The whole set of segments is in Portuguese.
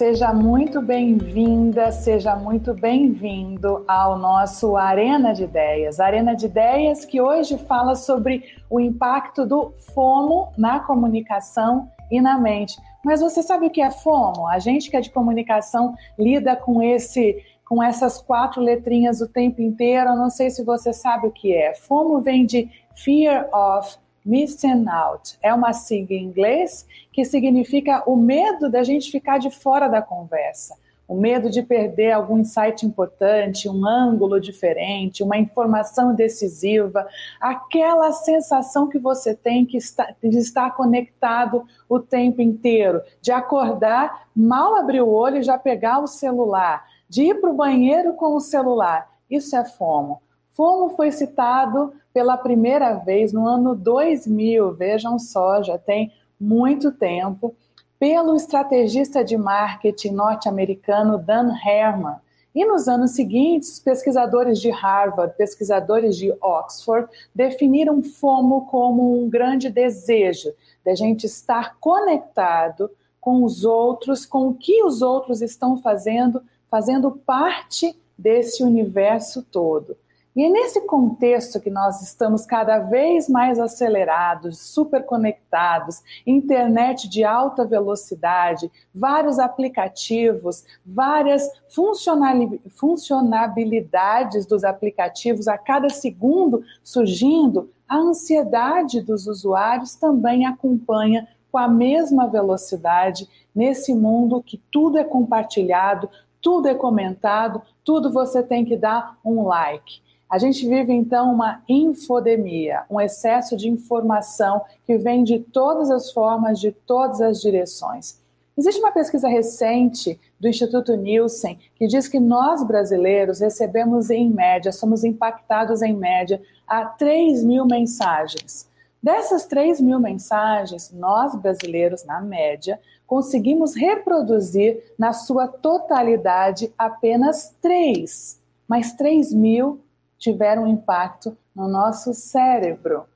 seja muito bem-vinda, seja muito bem-vindo ao nosso Arena de Ideias. Arena de Ideias que hoje fala sobre o impacto do FOMO na comunicação e na mente. Mas você sabe o que é FOMO? A gente que é de comunicação lida com esse com essas quatro letrinhas o tempo inteiro. Eu não sei se você sabe o que é. FOMO vem de Fear of Missing Out. É uma sigla em inglês que significa o medo da gente ficar de fora da conversa, o medo de perder algum insight importante, um ângulo diferente, uma informação decisiva, aquela sensação que você tem que está, de estar conectado o tempo inteiro, de acordar, mal abrir o olho e já pegar o celular de ir para o banheiro com o celular. Isso é FOMO. FOMO foi citado pela primeira vez no ano 2000, vejam só, já tem muito tempo, pelo estrategista de marketing norte-americano Dan Herman. E nos anos seguintes, pesquisadores de Harvard, pesquisadores de Oxford, definiram FOMO como um grande desejo de a gente estar conectado com os outros, com o que os outros estão fazendo fazendo parte desse universo todo. E é nesse contexto que nós estamos cada vez mais acelerados, super conectados, internet de alta velocidade, vários aplicativos, várias funcionalidades dos aplicativos a cada segundo surgindo, a ansiedade dos usuários também acompanha com a mesma velocidade nesse mundo que tudo é compartilhado, tudo é comentado, tudo você tem que dar um like. A gente vive então uma infodemia, um excesso de informação que vem de todas as formas, de todas as direções. Existe uma pesquisa recente do Instituto Nielsen que diz que nós brasileiros recebemos em média, somos impactados em média a 3 mil mensagens. Dessas 3 mil mensagens, nós brasileiros, na média, conseguimos reproduzir na sua totalidade apenas três, mas três mil tiveram impacto no nosso cérebro.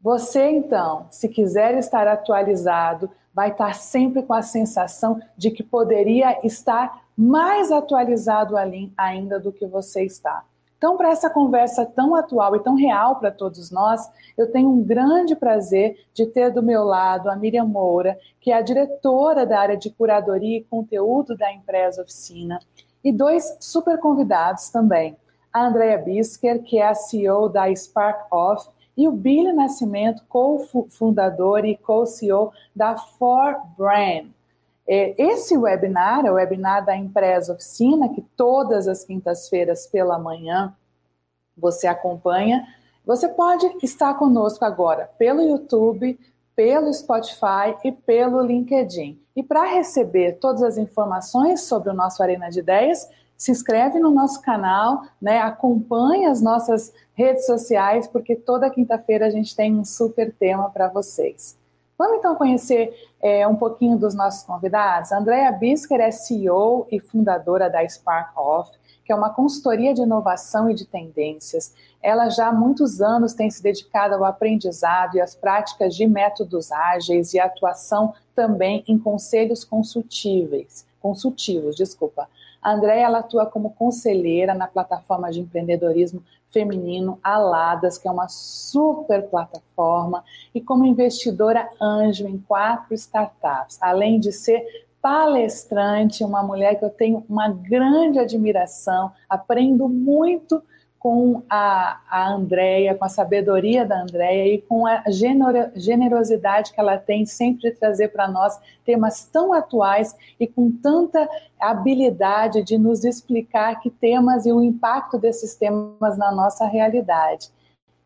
Você, então, se quiser estar atualizado, vai estar sempre com a sensação de que poderia estar mais atualizado ali ainda do que você está. Então, para essa conversa tão atual e tão real para todos nós, eu tenho um grande prazer de ter do meu lado a Miriam Moura, que é a diretora da área de curadoria e conteúdo da Empresa Oficina, e dois super convidados também. A Andrea Bisker, que é a CEO da Spark Off, e o Billy Nascimento, co-fundador e co-CEO da For Brand. É, esse webinar, é o webinar da Empresa Oficina, que todas as quintas-feiras pela manhã você acompanha. Você pode estar conosco agora pelo YouTube, pelo Spotify e pelo LinkedIn. E para receber todas as informações sobre o nosso Arena de Ideias, se inscreve no nosso canal, né? acompanhe as nossas redes sociais, porque toda quinta-feira a gente tem um super tema para vocês. Vamos então conhecer é, um pouquinho dos nossos convidados. Andrea Bisker é CEO e fundadora da Spark Off, que é uma consultoria de inovação e de tendências. Ela já há muitos anos tem se dedicado ao aprendizado e às práticas de métodos ágeis e atuação também em conselhos consultíveis, consultivos, desculpa. A Andrea ela atua como conselheira na plataforma de empreendedorismo feminino Aladas, que é uma super plataforma, e como investidora anjo em quatro startups, além de ser palestrante, uma mulher que eu tenho uma grande admiração, aprendo muito com a, a Andrea, com a sabedoria da Andrea e com a generosidade que ela tem sempre de trazer para nós temas tão atuais e com tanta habilidade de nos explicar que temas e o impacto desses temas na nossa realidade.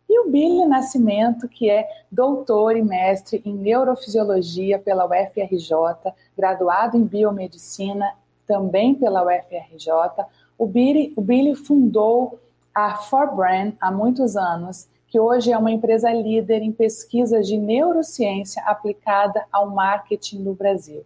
E o Billy Nascimento, que é doutor e mestre em neurofisiologia pela UFRJ, graduado em biomedicina também pela UFRJ, o Billy, o Billy fundou a Forbrand há muitos anos, que hoje é uma empresa líder em pesquisas de neurociência aplicada ao marketing no Brasil.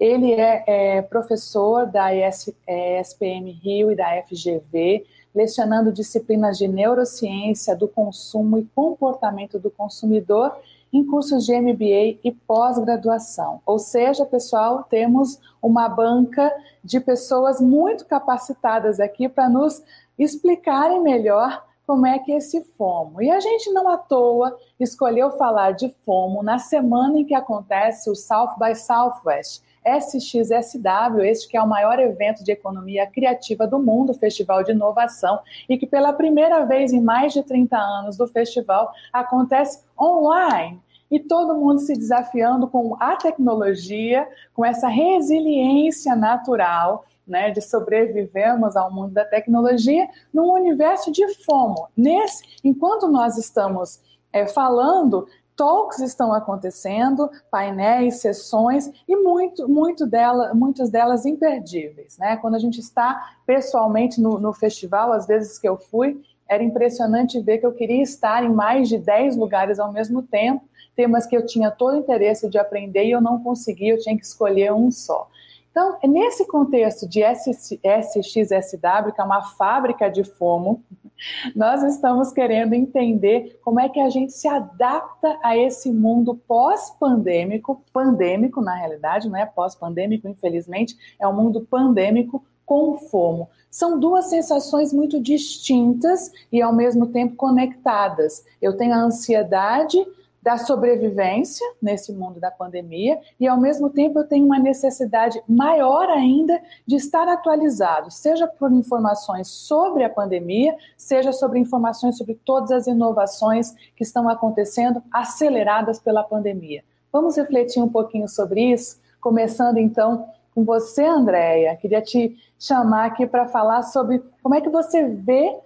Ele é, é professor da ES, ESPM Rio e da FGV, lecionando disciplinas de neurociência do consumo e comportamento do consumidor em cursos de MBA e pós-graduação. Ou seja, pessoal, temos uma banca de pessoas muito capacitadas aqui para nos explicarem melhor como é que é esse FOMO. E a gente não à toa escolheu falar de FOMO na semana em que acontece o South by Southwest, SXSW, este que é o maior evento de economia criativa do mundo, festival de inovação, e que pela primeira vez em mais de 30 anos do festival acontece online. E todo mundo se desafiando com a tecnologia, com essa resiliência natural né, de sobrevivermos ao mundo da tecnologia num universo de FOMO. Nesse, enquanto nós estamos é, falando, talks estão acontecendo, painéis, sessões e muito, muito dela, muitas delas imperdíveis. Né? Quando a gente está pessoalmente no, no festival, às vezes que eu fui, era impressionante ver que eu queria estar em mais de 10 lugares ao mesmo tempo, temas que eu tinha todo o interesse de aprender e eu não conseguia, eu tinha que escolher um só. Então, nesse contexto de SXSW, que é uma fábrica de FOMO, nós estamos querendo entender como é que a gente se adapta a esse mundo pós-pandêmico, pandêmico na realidade, não é pós-pandêmico, infelizmente, é um mundo pandêmico com FOMO. São duas sensações muito distintas e ao mesmo tempo conectadas. Eu tenho a ansiedade da sobrevivência nesse mundo da pandemia e, ao mesmo tempo, eu tenho uma necessidade maior ainda de estar atualizado, seja por informações sobre a pandemia, seja sobre informações sobre todas as inovações que estão acontecendo aceleradas pela pandemia. Vamos refletir um pouquinho sobre isso, começando então com você, Andréia. Queria te chamar aqui para falar sobre como é que você vê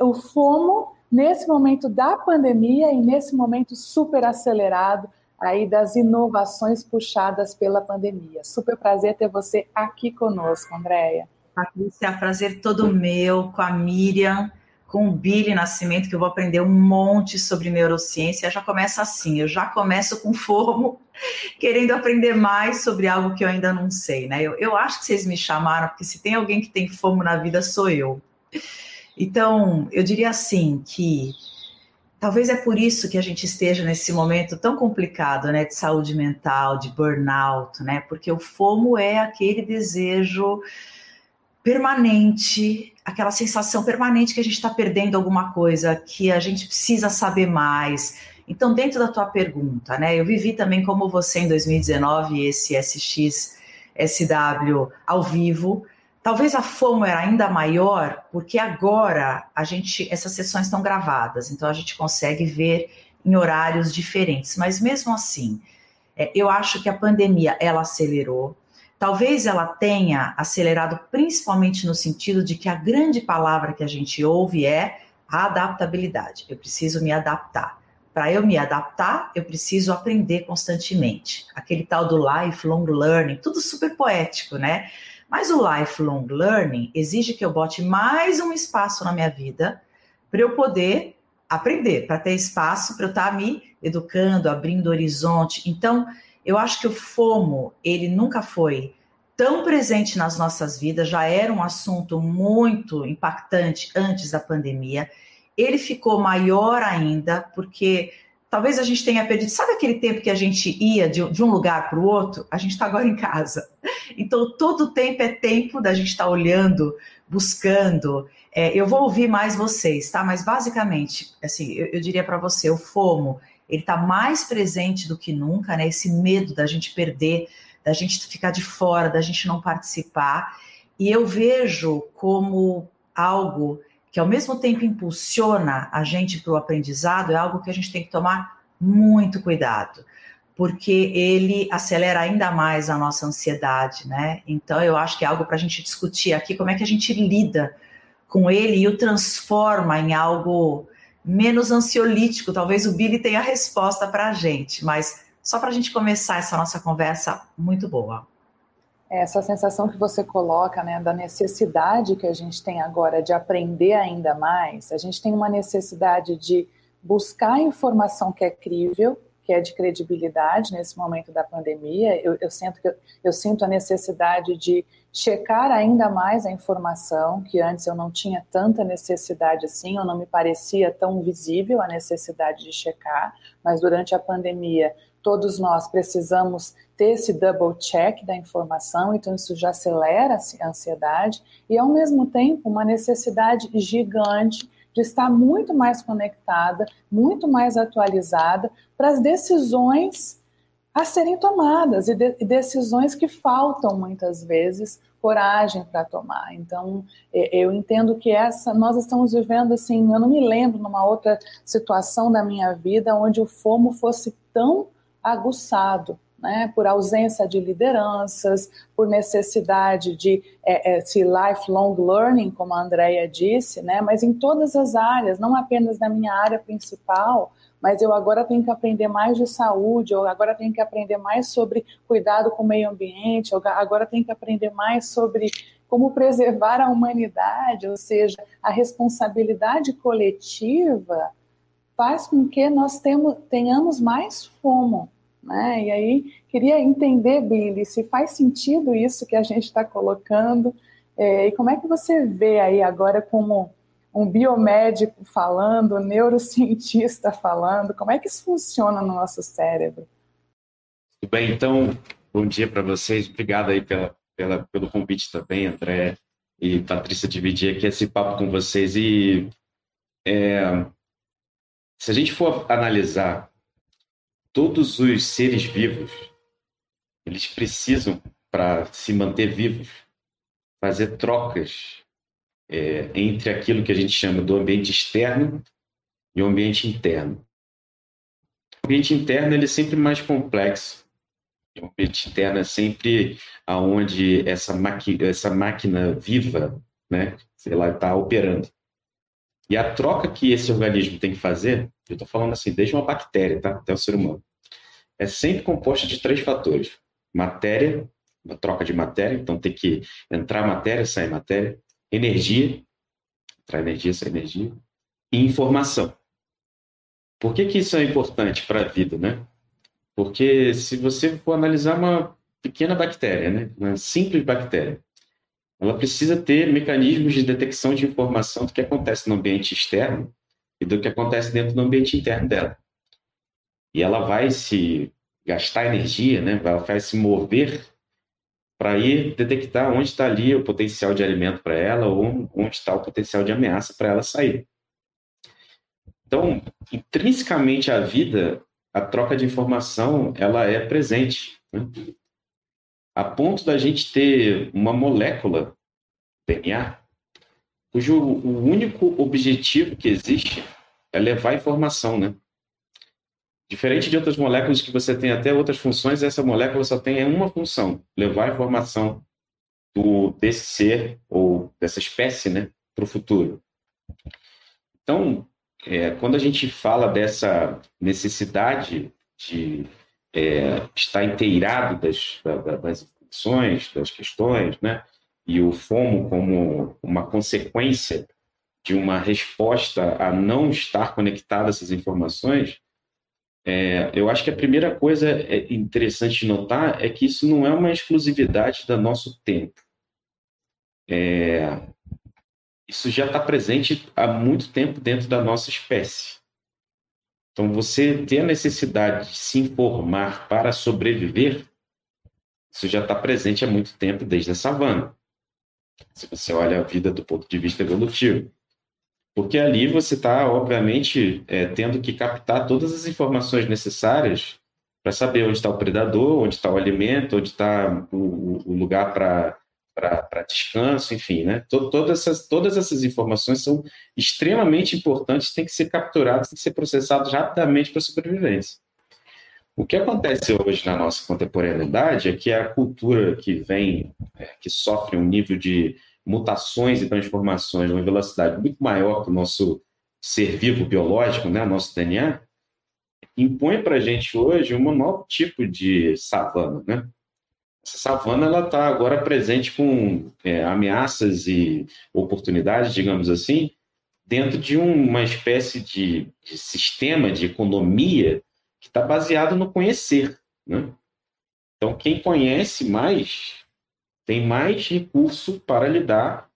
o FOMO nesse momento da pandemia e nesse momento super acelerado aí das inovações puxadas pela pandemia. Super prazer ter você aqui conosco, Andréia. Patrícia, prazer todo meu, com a Miriam, com o Billy Nascimento, que eu vou aprender um monte sobre neurociência. Já começa assim, eu já começo com fomo, querendo aprender mais sobre algo que eu ainda não sei, né? Eu, eu acho que vocês me chamaram, porque se tem alguém que tem fomo na vida, sou eu. Então, eu diria assim que talvez é por isso que a gente esteja nesse momento tão complicado, né, de saúde mental, de burnout, né? Porque o FOMO é aquele desejo permanente, aquela sensação permanente que a gente está perdendo alguma coisa, que a gente precisa saber mais. Então, dentro da tua pergunta, né, eu vivi também como você em 2019 esse SX SW ao vivo. Talvez a FOMO era ainda maior, porque agora a gente, essas sessões estão gravadas, então a gente consegue ver em horários diferentes. Mas mesmo assim, é, eu acho que a pandemia ela acelerou. Talvez ela tenha acelerado principalmente no sentido de que a grande palavra que a gente ouve é a adaptabilidade. Eu preciso me adaptar. Para eu me adaptar, eu preciso aprender constantemente. Aquele tal do lifelong learning, tudo super poético, né? Mas o lifelong learning exige que eu bote mais um espaço na minha vida para eu poder aprender, para ter espaço para eu estar tá me educando, abrindo horizonte. Então, eu acho que o FOMO, ele nunca foi tão presente nas nossas vidas, já era um assunto muito impactante antes da pandemia. Ele ficou maior ainda, porque talvez a gente tenha perdido. Sabe aquele tempo que a gente ia de, de um lugar para o outro? A gente está agora em casa. Então, todo tempo é tempo da gente estar tá olhando, buscando. É, eu vou ouvir mais vocês, tá? Mas basicamente, assim, eu, eu diria para você, o FOMO, ele está mais presente do que nunca, né? Esse medo da gente perder, da gente ficar de fora, da gente não participar. E eu vejo como algo que ao mesmo tempo impulsiona a gente para o aprendizado, é algo que a gente tem que tomar muito cuidado, porque ele acelera ainda mais a nossa ansiedade, né? Então eu acho que é algo para a gente discutir aqui como é que a gente lida com ele e o transforma em algo menos ansiolítico. Talvez o Billy tenha a resposta para a gente, mas só para a gente começar essa nossa conversa muito boa essa sensação que você coloca, né, da necessidade que a gente tem agora de aprender ainda mais, a gente tem uma necessidade de buscar informação que é crível, que é de credibilidade nesse momento da pandemia. Eu, eu sinto que eu, eu sinto a necessidade de checar ainda mais a informação, que antes eu não tinha tanta necessidade assim, ou não me parecia tão visível a necessidade de checar, mas durante a pandemia todos nós precisamos ter esse double check da informação, então isso já acelera a ansiedade e ao mesmo tempo uma necessidade gigante de estar muito mais conectada, muito mais atualizada para as decisões a serem tomadas e, de, decisões que faltam muitas vezes coragem para tomar. Então, eu entendo que essa nós estamos vivendo assim, eu não me lembro numa outra situação da minha vida onde o fomo fosse tão aguçado. Né, por ausência de lideranças, por necessidade de é, é, se lifelong learning, como a Andrea disse, né, mas em todas as áreas, não apenas na minha área principal, mas eu agora tenho que aprender mais de saúde, agora tenho que aprender mais sobre cuidado com o meio ambiente, agora tenho que aprender mais sobre como preservar a humanidade, ou seja, a responsabilidade coletiva faz com que nós tenhamos mais fomo. Né? E aí, queria entender, Billy, se faz sentido isso que a gente está colocando, é, e como é que você vê aí agora como um biomédico falando, um neurocientista falando, como é que isso funciona no nosso cérebro? Bem, então, bom dia para vocês, obrigado aí pela, pela, pelo convite também, André e Patrícia, dividir aqui esse papo com vocês e é, se a gente for analisar todos os seres vivos, eles precisam, para se manter vivos, fazer trocas é, entre aquilo que a gente chama do ambiente externo e o ambiente interno. O ambiente interno ele é sempre mais complexo. O ambiente interno é sempre aonde essa, essa máquina viva, né, sei lá, está operando. E a troca que esse organismo tem que fazer, eu estou falando assim, desde uma bactéria tá? até o ser humano, é sempre composta de três fatores: matéria, uma troca de matéria, então tem que entrar matéria, sair matéria, energia, entrar energia, sair energia, e informação. Por que, que isso é importante para a vida, né? Porque se você for analisar uma pequena bactéria, né, uma simples bactéria, ela precisa ter mecanismos de detecção de informação do que acontece no ambiente externo e do que acontece dentro do ambiente interno dela. E ela vai se gastar energia, né, ela vai se mover para ir detectar onde está ali o potencial de alimento para ela ou onde está o potencial de ameaça para ela sair. Então, intrinsecamente à vida, a troca de informação ela é presente, né? A ponto da gente ter uma molécula DNA cujo o único objetivo que existe é levar informação, né? Diferente de outras moléculas que você tem até outras funções, essa molécula só tem uma função: levar informação do, desse ser ou dessa espécie né, para o futuro. Então, é, quando a gente fala dessa necessidade de é, estar inteirado das, das informações, das questões, né, e o FOMO como uma consequência de uma resposta a não estar conectado a essas informações, é, eu acho que a primeira coisa é interessante de notar é que isso não é uma exclusividade do nosso tempo. É, isso já está presente há muito tempo dentro da nossa espécie. Então, você ter a necessidade de se informar para sobreviver, isso já está presente há muito tempo desde a savana. Se você olha a vida do ponto de vista evolutivo. Porque ali você está, obviamente, é, tendo que captar todas as informações necessárias para saber onde está o predador, onde está o alimento, onde está o, o lugar para para descanso, enfim, né? Todas essas, todas essas informações são extremamente importantes, têm que ser capturadas, têm que ser processadas rapidamente para a sobrevivência. O que acontece hoje na nossa contemporaneidade é que a cultura que vem, é, que sofre um nível de mutações e transformações numa velocidade muito maior que o nosso ser vivo biológico, né, nosso DNA, impõe para a gente hoje um novo tipo de savana. Né? Essa savana ela está agora presente com é, ameaças e oportunidades, digamos assim, dentro de uma espécie de, de sistema de economia que está baseado no conhecer. Né? Então, quem conhece mais tem mais recurso para lidar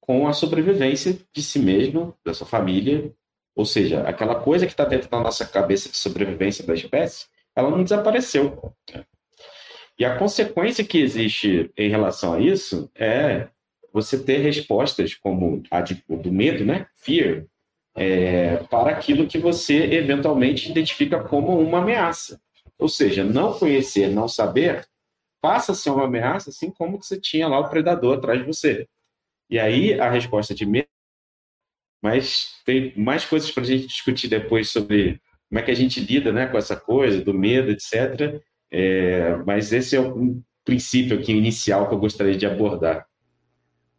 com a sobrevivência de si mesmo, da sua família Ou seja, aquela coisa que está dentro da nossa cabeça de sobrevivência da espécie, ela não desapareceu. E a consequência que existe em relação a isso é você ter respostas como a de, do medo, né? Fear, é, para aquilo que você eventualmente identifica como uma ameaça. Ou seja, não conhecer, não saber, passa a ser uma ameaça, assim como que você tinha lá o predador atrás de você. E aí a resposta de medo. Mas tem mais coisas para a gente discutir depois sobre como é que a gente lida né, com essa coisa, do medo, etc. É, mas esse é um princípio aqui inicial que eu gostaria de abordar.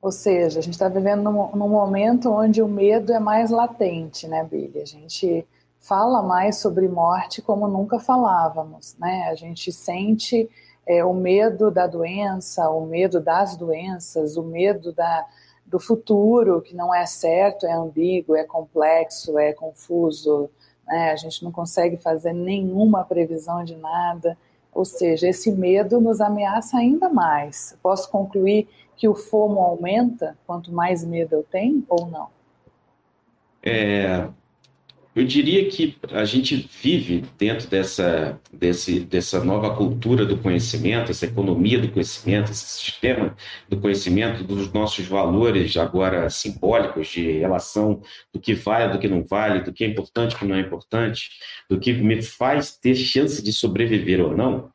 Ou seja, a gente está vivendo num, num, momento onde o medo é mais latente, né, Billy? A gente fala mais sobre morte como nunca falávamos, né? A gente sente é, o medo da doença, o medo das doenças, o medo da, do futuro, que não é certo, é ambíguo, é complexo, é confuso, né? A gente não consegue fazer nenhuma previsão de nada. Ou seja, esse medo nos ameaça ainda mais. Posso concluir que o FOMO aumenta quanto mais medo eu tenho ou não? É, eu diria que a gente vive dentro dessa, desse, dessa nova cultura do conhecimento, essa economia do conhecimento, esse sistema do conhecimento, dos nossos valores agora simbólicos de relação do que vale, do que não vale, do que é importante, do que não é importante, do que me faz ter chance de sobreviver ou não,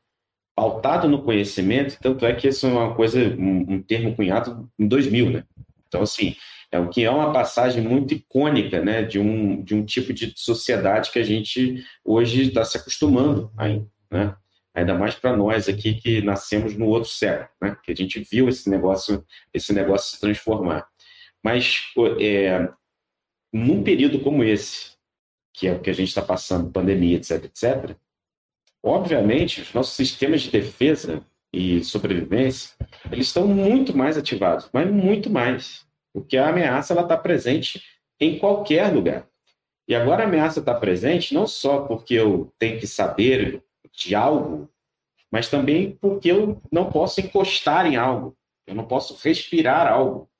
pautado no conhecimento, tanto é que isso é uma coisa, um, um termo cunhado em 2000, né? Então, assim, é o que é uma passagem muito icônica, né, de um, de um tipo de sociedade que a gente hoje está se acostumando ainda, né? Ainda mais para nós aqui que nascemos no outro século, né? Que a gente viu esse negócio, esse negócio se transformar. Mas é, num período como esse, que é o que a gente está passando, pandemia, etc, etc, Obviamente, os nossos sistemas de defesa e sobrevivência, eles estão muito mais ativados, mas muito mais. Porque a ameaça ela está presente em qualquer lugar. E agora a ameaça está presente não só porque eu tenho que saber de algo, mas também porque eu não posso encostar em algo, eu não posso respirar algo,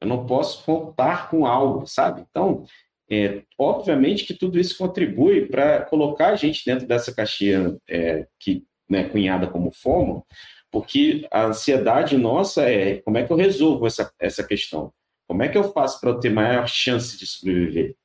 eu não posso contar com algo, sabe? Então, é, obviamente que tudo isso contribui para colocar a gente dentro dessa caixinha é, que né, cunhada como FOMO, porque a ansiedade nossa é como é que eu resolvo essa, essa questão? Como é que eu faço para eu ter maior chance de sobreviver?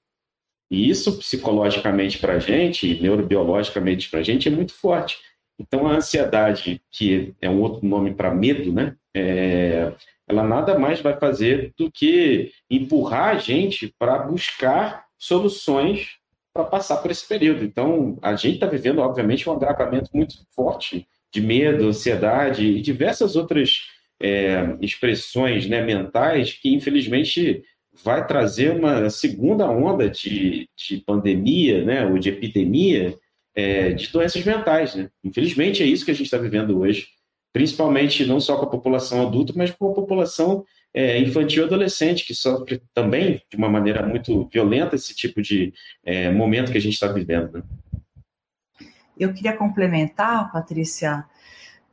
E isso, psicologicamente para a gente, neurobiologicamente para a gente, é muito forte. Então, a ansiedade, que é um outro nome para medo, né? É, ela nada mais vai fazer do que empurrar a gente para buscar soluções para passar por esse período. Então, a gente está vivendo, obviamente, um agravamento muito forte de medo, ansiedade e diversas outras é, expressões né, mentais que, infelizmente, vai trazer uma segunda onda de, de pandemia, né, ou de epidemia é, de doenças mentais. Né? Infelizmente, é isso que a gente está vivendo hoje principalmente não só com a população adulta, mas com a população é, infantil e adolescente, que sofre também de uma maneira muito violenta esse tipo de é, momento que a gente está vivendo. Né? Eu queria complementar, Patrícia,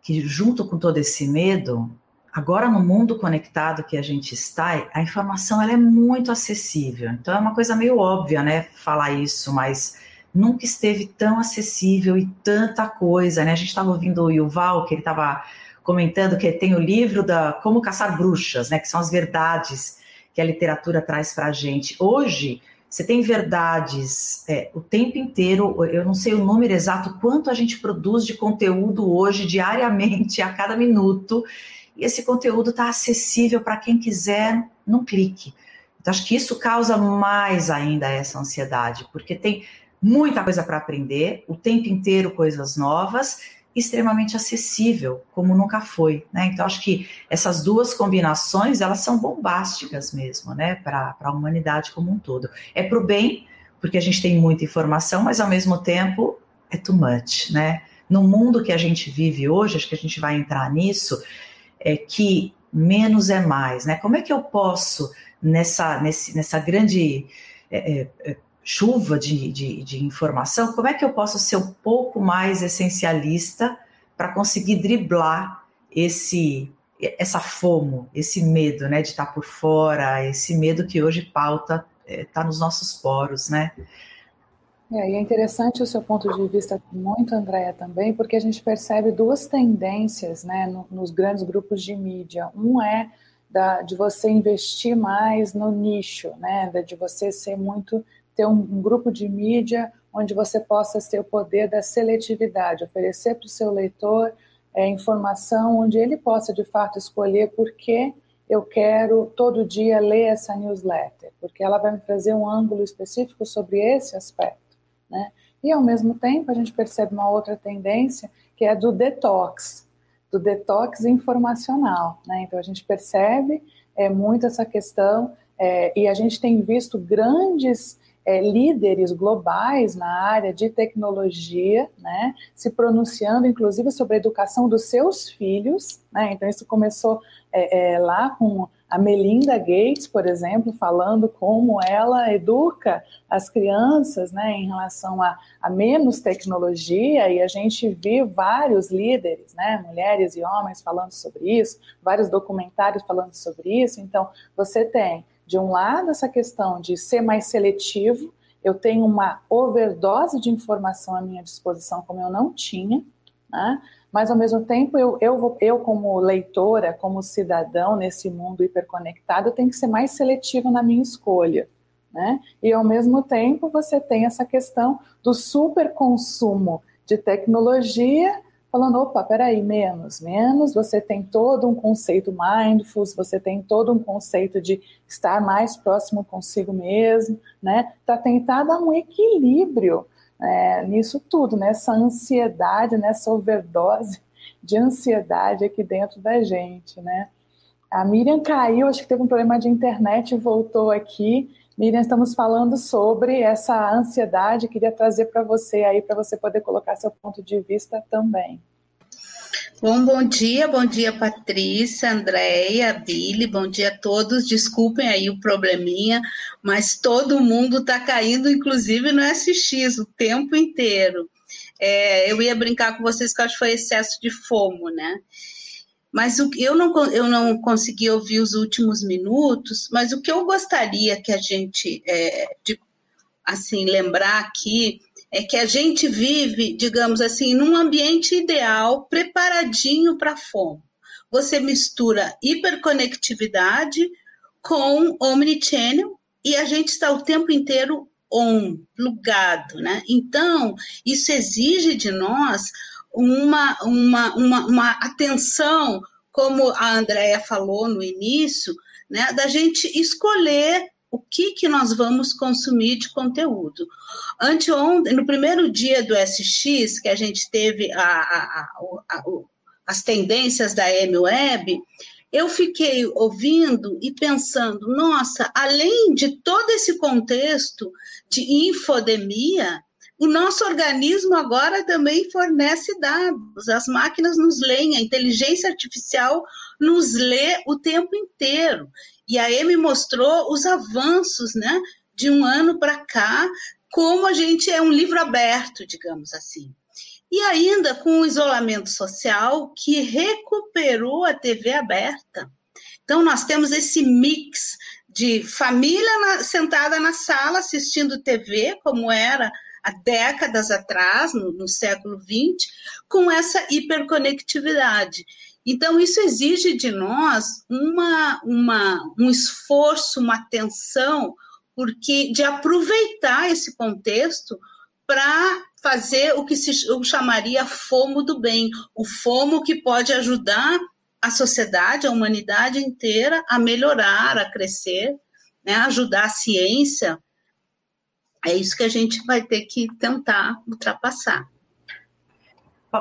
que junto com todo esse medo, agora no mundo conectado que a gente está, a informação ela é muito acessível. Então é uma coisa meio óbvia, né, falar isso, mas nunca esteve tão acessível e tanta coisa, né? A gente estava ouvindo o Yuval, que ele estava comentando que tem o livro da Como Caçar Bruxas, né? Que são as verdades que a literatura traz para a gente. Hoje, você tem verdades é, o tempo inteiro, eu não sei o número exato, quanto a gente produz de conteúdo hoje, diariamente, a cada minuto, e esse conteúdo está acessível para quem quiser num clique. Então, acho que isso causa mais ainda essa ansiedade, porque tem muita coisa para aprender, o tempo inteiro coisas novas, extremamente acessível, como nunca foi, né? Então acho que essas duas combinações elas são bombásticas mesmo, né? Para a humanidade como um todo. É para o bem, porque a gente tem muita informação, mas ao mesmo tempo é too much, né? No mundo que a gente vive hoje, acho que a gente vai entrar nisso, é que menos é mais, né? Como é que eu posso nessa nesse, nessa grande é, é, é chuva de, de, de, informação, como é que eu posso ser um pouco mais essencialista para conseguir driblar esse essa fomo, esse medo, né, de estar por fora, esse medo que hoje pauta está é, nos nossos poros, né? É, e é interessante o seu ponto de vista muito, Andréia, também, porque a gente percebe duas tendências né, no, nos grandes grupos de mídia. Um é da, de você investir mais no nicho, né, de você ser muito ter um, um grupo de mídia onde você possa ter o poder da seletividade, oferecer para o seu leitor é, informação onde ele possa de fato escolher por que eu quero todo dia ler essa newsletter, porque ela vai me trazer um ângulo específico sobre esse aspecto. Né? E, ao mesmo tempo, a gente percebe uma outra tendência, que é do detox, do detox informacional. Né? Então, a gente percebe é, muito essa questão, é, e a gente tem visto grandes é, líderes globais na área de tecnologia, né, se pronunciando, inclusive, sobre a educação dos seus filhos. Né, então, isso começou é, é, lá com a Melinda Gates, por exemplo, falando como ela educa as crianças né, em relação a, a menos tecnologia, e a gente viu vários líderes, né, mulheres e homens falando sobre isso, vários documentários falando sobre isso. Então, você tem de um lado, essa questão de ser mais seletivo, eu tenho uma overdose de informação à minha disposição, como eu não tinha, né? Mas ao mesmo tempo, eu, eu, eu, como leitora, como cidadão nesse mundo hiperconectado, tenho que ser mais seletivo na minha escolha. Né? E ao mesmo tempo, você tem essa questão do super consumo de tecnologia falando, opa, peraí, menos, menos, você tem todo um conceito mindfulness, você tem todo um conceito de estar mais próximo consigo mesmo, né, para tentar dar um equilíbrio é, nisso tudo, nessa ansiedade, nessa overdose de ansiedade aqui dentro da gente, né. A Miriam caiu, acho que teve um problema de internet e voltou aqui, Miriam, estamos falando sobre essa ansiedade, queria trazer para você aí, para você poder colocar seu ponto de vista também. Bom, bom dia, bom dia Patrícia, Andréia, Billy, bom dia a todos. Desculpem aí o probleminha, mas todo mundo está caindo, inclusive no SX, o tempo inteiro. É, eu ia brincar com vocês que acho que foi excesso de fomo, né? Mas o, eu, não, eu não consegui ouvir os últimos minutos, mas o que eu gostaria que a gente, é, de, assim, lembrar aqui é que a gente vive, digamos assim, num ambiente ideal, preparadinho para a fome. Você mistura hiperconectividade com omnichannel e a gente está o tempo inteiro on, plugado, né? Então, isso exige de nós uma, uma, uma, uma atenção, como a Andrea falou no início, né, da gente escolher o que, que nós vamos consumir de conteúdo. Anteontem, no primeiro dia do SX, que a gente teve a, a, a, as tendências da M-Web, eu fiquei ouvindo e pensando, nossa, além de todo esse contexto de infodemia, o nosso organismo agora também fornece dados, as máquinas nos leem, a inteligência artificial nos lê o tempo inteiro. E a Amy mostrou os avanços né, de um ano para cá, como a gente é um livro aberto, digamos assim. E ainda com o isolamento social que recuperou a TV aberta. Então, nós temos esse mix de família na, sentada na sala assistindo TV, como era há décadas atrás, no, no século XX, com essa hiperconectividade. Então, isso exige de nós uma, uma, um esforço, uma atenção, porque de aproveitar esse contexto para fazer o que se eu chamaria fomo do bem, o fomo que pode ajudar a sociedade, a humanidade inteira a melhorar, a crescer, né, ajudar a ciência é isso que a gente vai ter que tentar ultrapassar.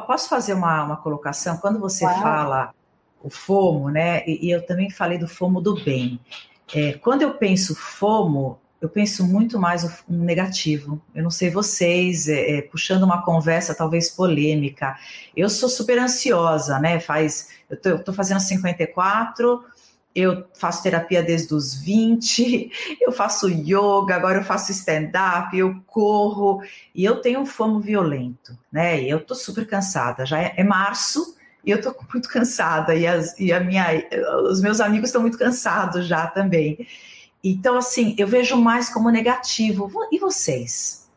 Posso fazer uma, uma colocação? Quando você fala o FOMO, né? E, e, eu também falei do FOMO do bem. É, quando eu penso FOMO, eu penso muito mais um negativo. Eu não sei vocês, é, é, puxando uma conversa talvez polêmica. Eu sou super ansiosa, né? Faz, eu tô, eu tô fazendo 54, eu faço terapia desde os 20, eu faço yoga, agora eu faço stand-up, eu corro, e eu tenho um fomo violento, né? E eu tô super cansada, já é, é março e eu tô muito cansada, e, as, e a minha, os meus amigos estão muito cansados já também. Então, assim, eu vejo mais como negativo. E vocês?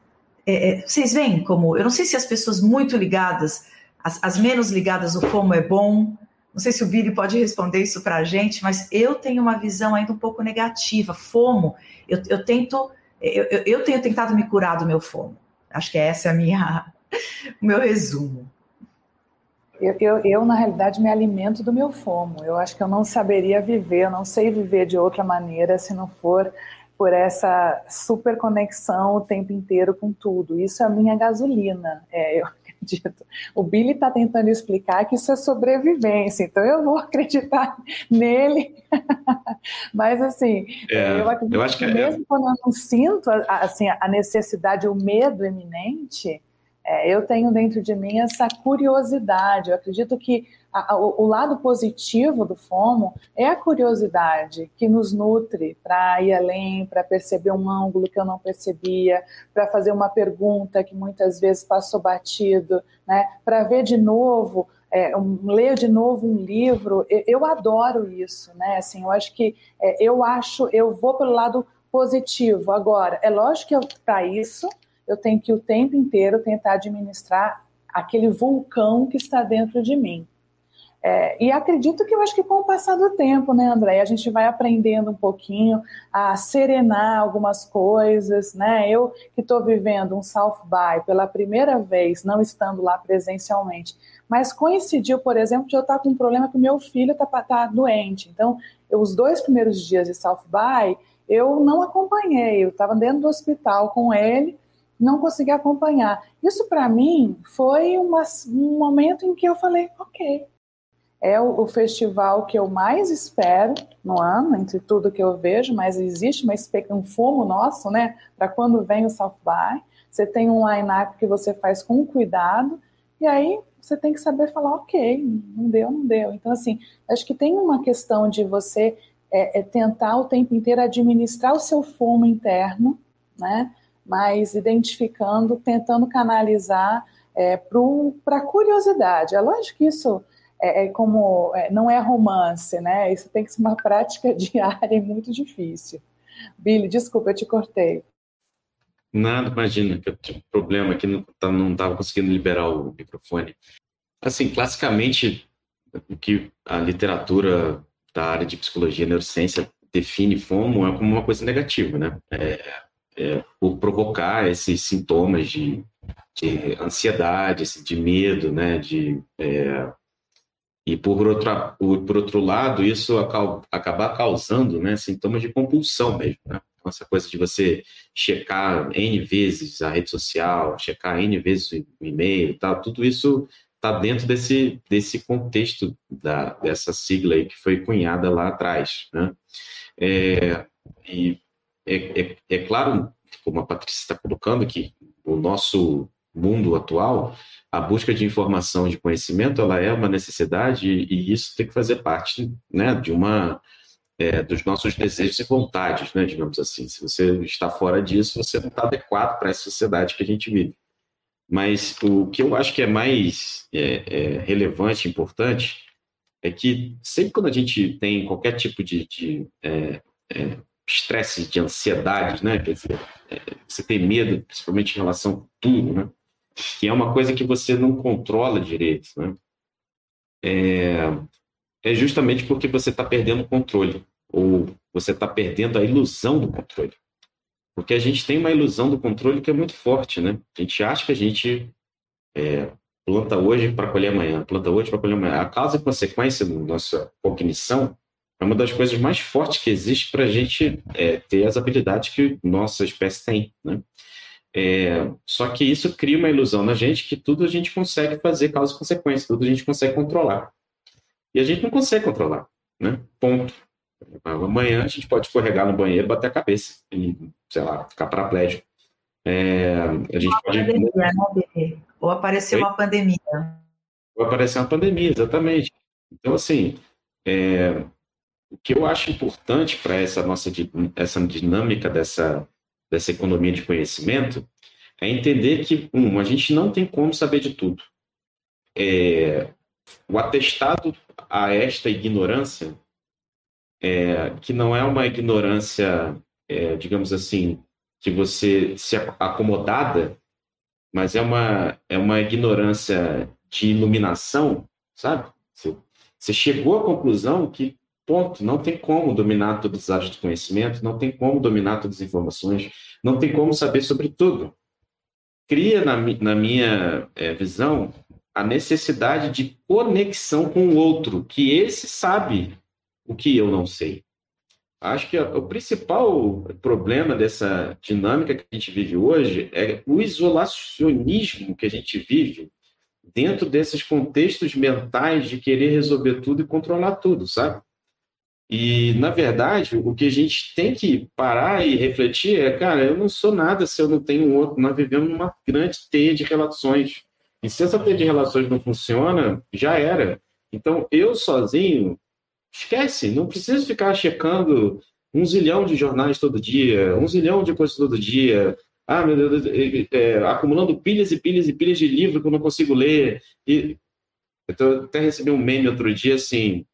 É, é, vocês veem como. Eu não sei se as pessoas muito ligadas, as, as menos ligadas, o FOMO é bom. Não sei se o Billy pode responder isso para a gente, mas eu tenho uma visão ainda um pouco negativa. FOMO, eu, eu tento. Eu, eu, tenho tentado me curar do meu FOMO. Acho que essa é a minha, o meu resumo. Eu, eu, eu, na realidade, me alimento do meu fomo. Eu acho que eu não saberia viver, eu não sei viver de outra maneira se não for por essa super conexão o tempo inteiro com tudo. Isso é a minha gasolina, é, eu acredito. O Billy está tentando explicar que isso é sobrevivência, então eu vou acreditar nele. Mas, assim, é, eu acredito eu acho que, que é mesmo é... quando eu não sinto assim, a necessidade, o medo eminente é, eu tenho dentro de mim essa curiosidade. Eu acredito que a, a, o, lado positivo do FOMO é a curiosidade que nos nutre para ir além, para perceber um ângulo que eu não percebia, para fazer uma pergunta que muitas vezes passou batido, né? para ver de novo. É, um, ler de novo um livro, eu, eu, adoro isso, né? Assim, eu acho que é, eu acho, eu vou pelo lado positivo. Agora, é lógico que para isso eu tenho que o tempo inteiro tentar administrar aquele vulcão que está dentro de mim. É, e acredito que eu acho que com o passar do tempo, né, André, a gente vai aprendendo um pouquinho a serenar algumas coisas, né? Eu que estou vivendo um South By pela primeira vez, não estando lá presencialmente, mas coincidiu, por exemplo, de eu estar com um problema que o meu filho está tá doente. Então, eu, os dois primeiros dias de South By, eu não acompanhei, eu estava dentro do hospital com ele, não consegui acompanhar. Isso para mim foi uma, um momento em que eu falei, ok, é o, o, festival que eu mais espero no ano, entre tudo que eu vejo, mas existe uma, um fumo nosso, né, para quando vem o South By. Você tem um line-up que você faz com cuidado, e aí você tem que saber falar, ok, não deu, não deu. Então, assim, acho que tem uma questão de você é, é tentar o tempo inteiro administrar o seu fumo interno, né, mas identificando, tentando canalizar é, para a curiosidade. É lógico que isso é, é como é, não é romance, né? Isso tem que ser uma prática diária e muito difícil. Billy, desculpa, eu te cortei. Nada, imagina, que eu tinha um problema aqui, não estava tá, conseguindo liberar o microfone. Assim, classicamente, o que a literatura da área de psicologia e neurociência define FOMO é como uma coisa negativa, né? É, é, por provocar esses sintomas de, de ansiedade, de medo, né, de é, e por outro, por outro lado, isso acabar causando né, sintomas de compulsão mesmo. Né? Então, essa coisa de você checar N vezes a rede social, checar N vezes o e-mail, tá, tudo isso está dentro desse, desse contexto da, dessa sigla aí que foi cunhada lá atrás. Né? É, e é, é, é claro, como a Patrícia está colocando, que o nosso mundo atual, a busca de informação, de conhecimento, ela é uma necessidade e isso tem que fazer parte né, de uma é, dos nossos desejos e vontades, né, digamos assim. Se você está fora disso, você não está adequado para essa sociedade que a gente vive. Mas o que eu acho que é mais é, é, relevante, importante, é que sempre quando a gente tem qualquer tipo de, de é, é, estresse de ansiedade, né? Quer dizer, é, você tem medo, principalmente em relação a tudo, né? Que é uma coisa que você não controla direito, né? É, é justamente porque você está perdendo o controle, ou você está perdendo a ilusão do controle. Porque a gente tem uma ilusão do controle que é muito forte, né? A gente acha que a gente é, planta hoje para colher amanhã, planta hoje para colher amanhã. A causa e consequência da nossa cognição é uma das coisas mais fortes que existe para a gente é, ter as habilidades que nossa espécie tem, né? É, só que isso cria uma ilusão na gente que tudo a gente consegue fazer causa e consequência, tudo a gente consegue controlar. E a gente não consegue controlar, né? Ponto. Amanhã a gente pode escorregar no banheiro, bater a cabeça e, sei lá, ficar paraplégico. É, a gente pode... Pandemia, né, Ou aparecer uma pandemia. Ou aparecer uma pandemia, exatamente. Então, assim, é, o que eu acho importante para essa nossa essa dinâmica dessa, dessa economia de conhecimento é entender que, um, a gente não tem como saber de tudo. É, o atestado a esta ignorância é, que não é uma ignorância, é, digamos assim, que você se acomodada, mas é uma, é uma ignorância de iluminação, sabe? Você, você chegou à conclusão que, ponto, não tem como dominar todas as áreas do conhecimento, não tem como dominar todas as informações, não tem como saber sobre tudo. Cria, na, na minha é, visão, a necessidade de conexão com o outro, que esse sabe o que eu não sei. Acho que o principal problema dessa dinâmica que a gente vive hoje é o isolacionismo que a gente vive dentro desses contextos mentais de querer resolver tudo e controlar tudo, sabe? E, na verdade, o que a gente tem que parar e refletir é, cara, eu não sou nada se eu não tenho outro. Nós vivemos numa grande teia de relações. E se essa teia de relações não funciona, já era. Então, eu sozinho, esquece, não preciso ficar checando um zilhão de jornais todo dia, um zilhão de coisas todo dia. Ah, meu Deus, é, acumulando pilhas e pilhas e pilhas de livro que eu não consigo ler. E eu até recebi um meme outro dia assim,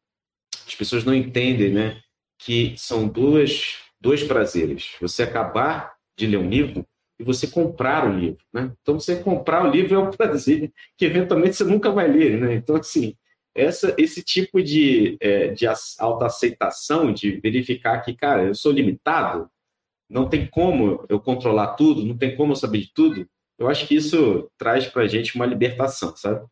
as pessoas não entendem, né? Que são duas, dois prazeres. Você acabar de ler um livro e você comprar o livro, né? Então, você comprar o livro é um prazer que eventualmente você nunca vai ler, né? Então, assim, essa, esse tipo de, é, de autoaceitação, de verificar que, cara, eu sou limitado, não tem como eu controlar tudo, não tem como eu saber de tudo, eu acho que isso traz para a gente uma libertação, sabe?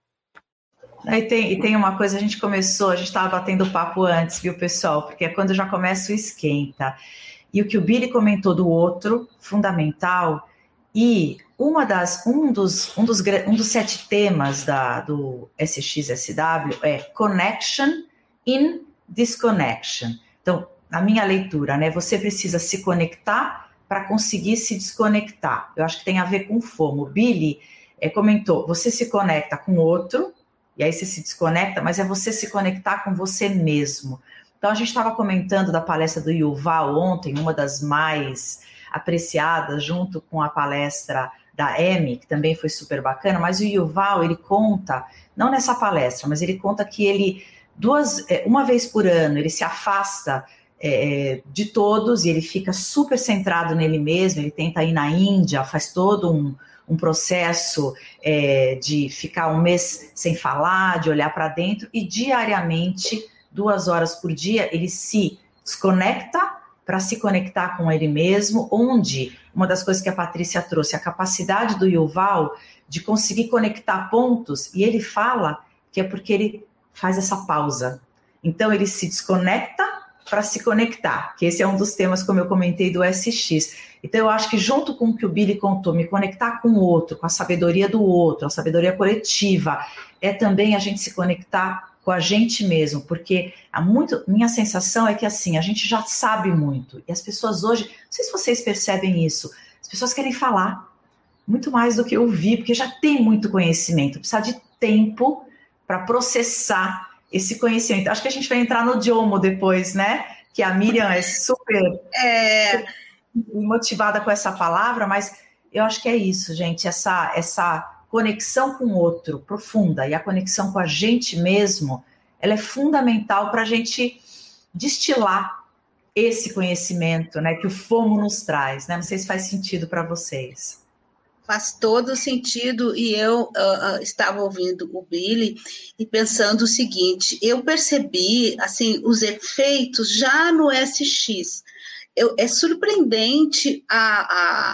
E tem, e tem uma coisa, a gente começou, a gente estava batendo papo antes, viu, pessoal? Porque é quando já começa o esquenta. E o que o Billy comentou do outro, fundamental, e uma das, um, dos, um, dos, um dos sete temas da, do SXSW é Connection in Disconnection. Então, na minha leitura, né, você precisa se conectar para conseguir se desconectar. Eu acho que tem a ver com FOMO. O Billy é, comentou, você se conecta com outro, e aí você se desconecta, mas é você se conectar com você mesmo. Então, a gente estava comentando da palestra do Yuval ontem, uma das mais apreciadas, junto com a palestra da Amy, que também foi super bacana, mas o Yuval, ele conta, não nessa palestra, mas ele conta que ele, duas, é, uma vez por ano, ele se afasta é, de todos e ele fica super centrado nele mesmo, ele tenta ir na Índia, faz todo um, um processo é, de ficar um mês sem falar, de olhar para dentro, e diariamente, duas horas por dia, ele se desconecta para se conectar com ele mesmo, onde uma das coisas que a Patrícia trouxe, a capacidade do Yuval de conseguir conectar pontos, e ele fala que é porque ele faz essa pausa. Então ele se desconecta para se conectar, que esse é um dos temas, como eu comentei, do SX. Então, eu acho que junto com o que o Billy contou, me conectar com o outro, com a sabedoria do outro, a sabedoria coletiva, é também a gente se conectar com a gente mesmo, porque há muito, minha sensação é que assim, a gente já sabe muito, e as pessoas hoje, não sei se vocês percebem isso, as pessoas querem falar muito mais do que ouvir, porque já tem muito conhecimento, precisa de tempo para processar esse conhecimento. Acho que a gente vai entrar no Diomo depois, né? Que a Miriam é super. É motivada com essa palavra, mas eu acho que é isso, gente, essa, essa conexão com o outro profunda e a conexão com a gente mesmo, ela é fundamental para a gente destilar esse conhecimento, né, que o FOMO nos traz, né? Não sei se faz sentido para vocês. Faz todo sentido e eu uh, estava ouvindo o Billy e pensando o seguinte, eu percebi assim os efeitos já no SX eu, é surpreendente a,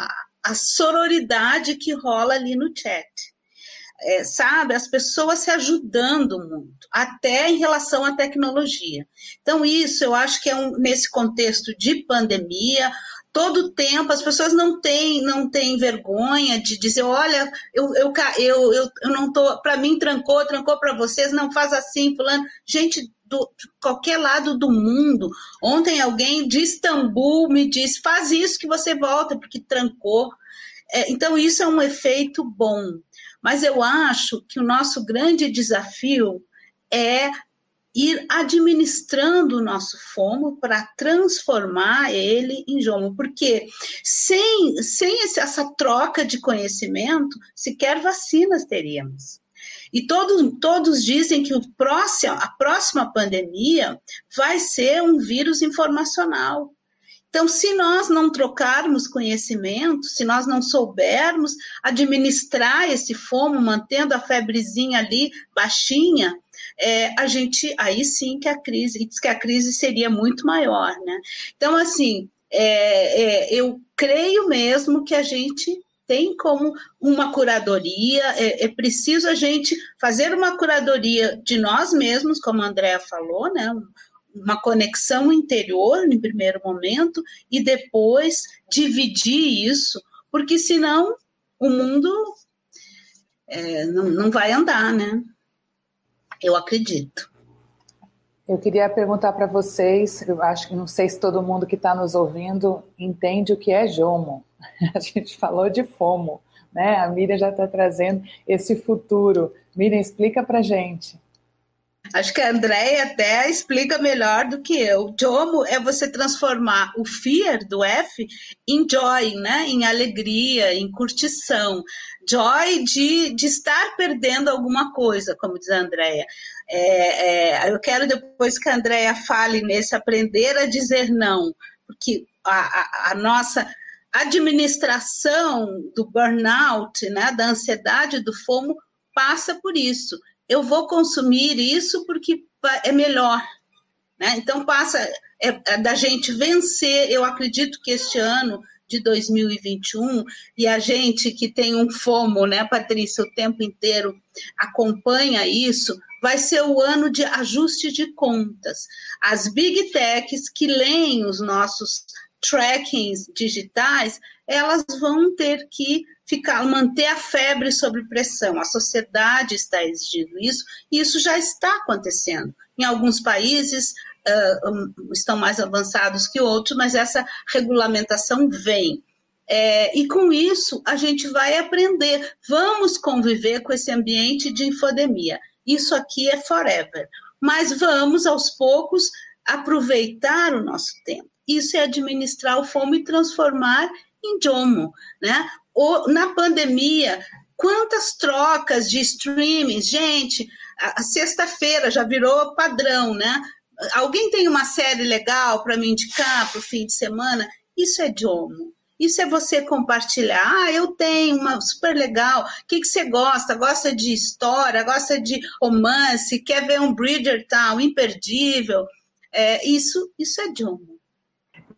a, a sororidade que rola ali no chat. É, sabe, as pessoas se ajudando muito, até em relação à tecnologia. Então, isso eu acho que é um, nesse contexto de pandemia, todo tempo as pessoas não têm não têm vergonha de dizer olha eu eu, eu, eu, não tô para mim trancou trancou para vocês não faz assim fulano gente do qualquer lado do mundo. Ontem alguém de Istambul me disse: faz isso que você volta, porque trancou. É, então, isso é um efeito bom. Mas eu acho que o nosso grande desafio é ir administrando o nosso fomo para transformar ele em jomo, porque sem, sem essa troca de conhecimento, sequer vacinas teríamos. E todos, todos dizem que o próximo, a próxima pandemia vai ser um vírus informacional. Então, se nós não trocarmos conhecimento, se nós não soubermos administrar esse fomo, mantendo a febrezinha ali baixinha, é, a gente aí sim que a crise, diz que a crise seria muito maior, né? Então, assim, é, é, eu creio mesmo que a gente tem como uma curadoria, é, é, preciso a gente fazer uma curadoria de nós mesmos, como a Andrea falou, né? Uma conexão interior em primeiro momento e depois dividir isso, porque senão o mundo é, não, não vai andar, né? Eu acredito. Eu queria perguntar para vocês, eu acho que não sei se todo mundo que está nos ouvindo entende o que é JOMO. A gente falou de FOMO, né? A Miriam já está trazendo esse futuro. Miriam, explica para gente. Acho que a Andréia até explica melhor do que eu. JOMO é você transformar o fear do F em joy, né? em alegria, em curtição. Joy de, de estar perdendo alguma coisa, como diz a Andréia. É, é, eu quero depois que a Andrea fale nesse aprender a dizer não, porque a, a, a nossa administração do burnout, né, da ansiedade, do fomo, passa por isso. Eu vou consumir isso porque é melhor. Né? Então, passa é, é da gente vencer. Eu acredito que este ano de 2021 e a gente que tem um fomo, né, Patrícia, o tempo inteiro acompanha isso, vai ser o ano de ajuste de contas. As big techs que leem os nossos trackings digitais, elas vão ter que ficar, manter a febre sob pressão. A sociedade está exigindo isso, e isso já está acontecendo. Em alguns países uh, estão mais avançados que outros, mas essa regulamentação vem. É, e com isso a gente vai aprender. Vamos conviver com esse ambiente de infodemia isso aqui é forever. Mas vamos, aos poucos, aproveitar o nosso tempo. Isso é administrar o fomo e transformar em jomo, né? O, na pandemia, quantas trocas de streaming, gente, a, sexta-feira já virou padrão, né? Alguém tem uma série legal para me indicar para o fim de semana? Isso é jomo. Isso é você compartilhar. Ah, eu tenho uma super legal. O que, que você gosta? Gosta de história? Gosta de romance? Quer ver um Bridgerton imperdível? É, isso, isso é John.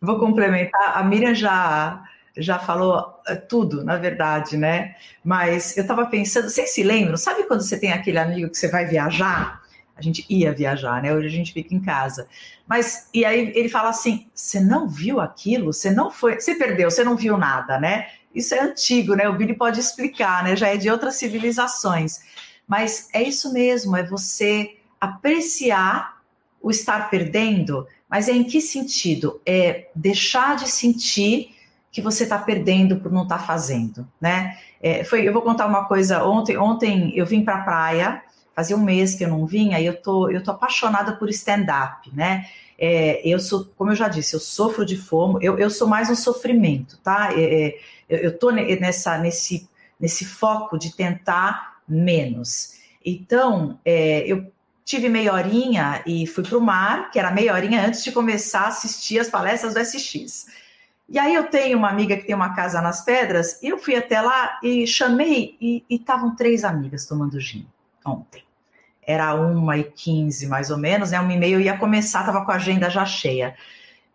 Vou complementar. A Miriam já já falou é, tudo, na verdade, né? Mas eu estava pensando, vocês se lembram? Sabe quando você tem aquele amigo que você vai viajar? A gente ia viajar, né? Hoje a gente fica em casa. Mas, e aí ele fala assim: você não viu aquilo? Você não foi, você perdeu, você não viu nada, né? Isso é antigo, né? O Billy pode explicar, né? Já é de outras civilizações. Mas é isso mesmo, é você apreciar o estar perdendo, mas é em que sentido? É deixar de sentir que você está perdendo por não estar tá fazendo, né? É, foi, eu vou contar uma coisa. Ontem, ontem eu vim para a praia fazia um mês que eu não vinha e eu tô, eu tô apaixonada por stand-up, né? É, eu sou, como eu já disse, eu sofro de fomo, eu, eu sou mais um sofrimento, tá? É, é eu, eu tô nessa, nesse, nesse foco de tentar menos. Então, é, eu tive meia horinha e fui para o mar, que era meia horinha antes de começar a assistir as palestras do SX. E aí eu tenho uma amiga que tem uma casa nas pedras, e eu fui até lá e chamei, e estavam três amigas tomando gin ontem era uma e quinze mais ou menos, né? Uma e meia eu ia começar, estava com a agenda já cheia.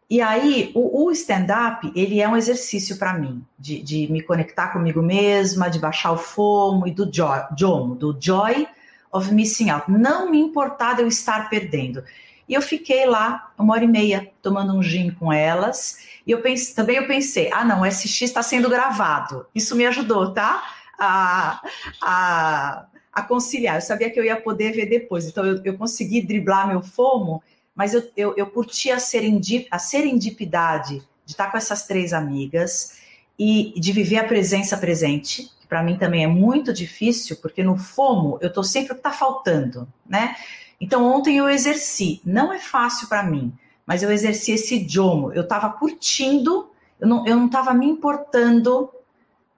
E aí, o, o stand-up, ele é um exercício para mim, de, de, me conectar comigo mesma, de baixar o fomo e do jomo, do joy of missing out. Não me importar de eu estar perdendo. E eu fiquei lá uma hora e meia tomando um gin com elas. E eu pense, também eu pensei, ah não, o SX está sendo gravado. Isso me ajudou, tá? A, a, a conciliar. Eu sabia que eu ia poder ver depois, então eu, eu consegui driblar meu fomo, mas eu, eu, eu curti a, serendip, a serendipidade de estar com essas três amigas e de viver a presença presente, que para mim também é muito difícil, porque no fomo eu estou sempre o que está faltando, né? Então ontem eu exerci, não é fácil para mim, mas eu exerci esse idiomo, eu estava curtindo, eu não estava me importando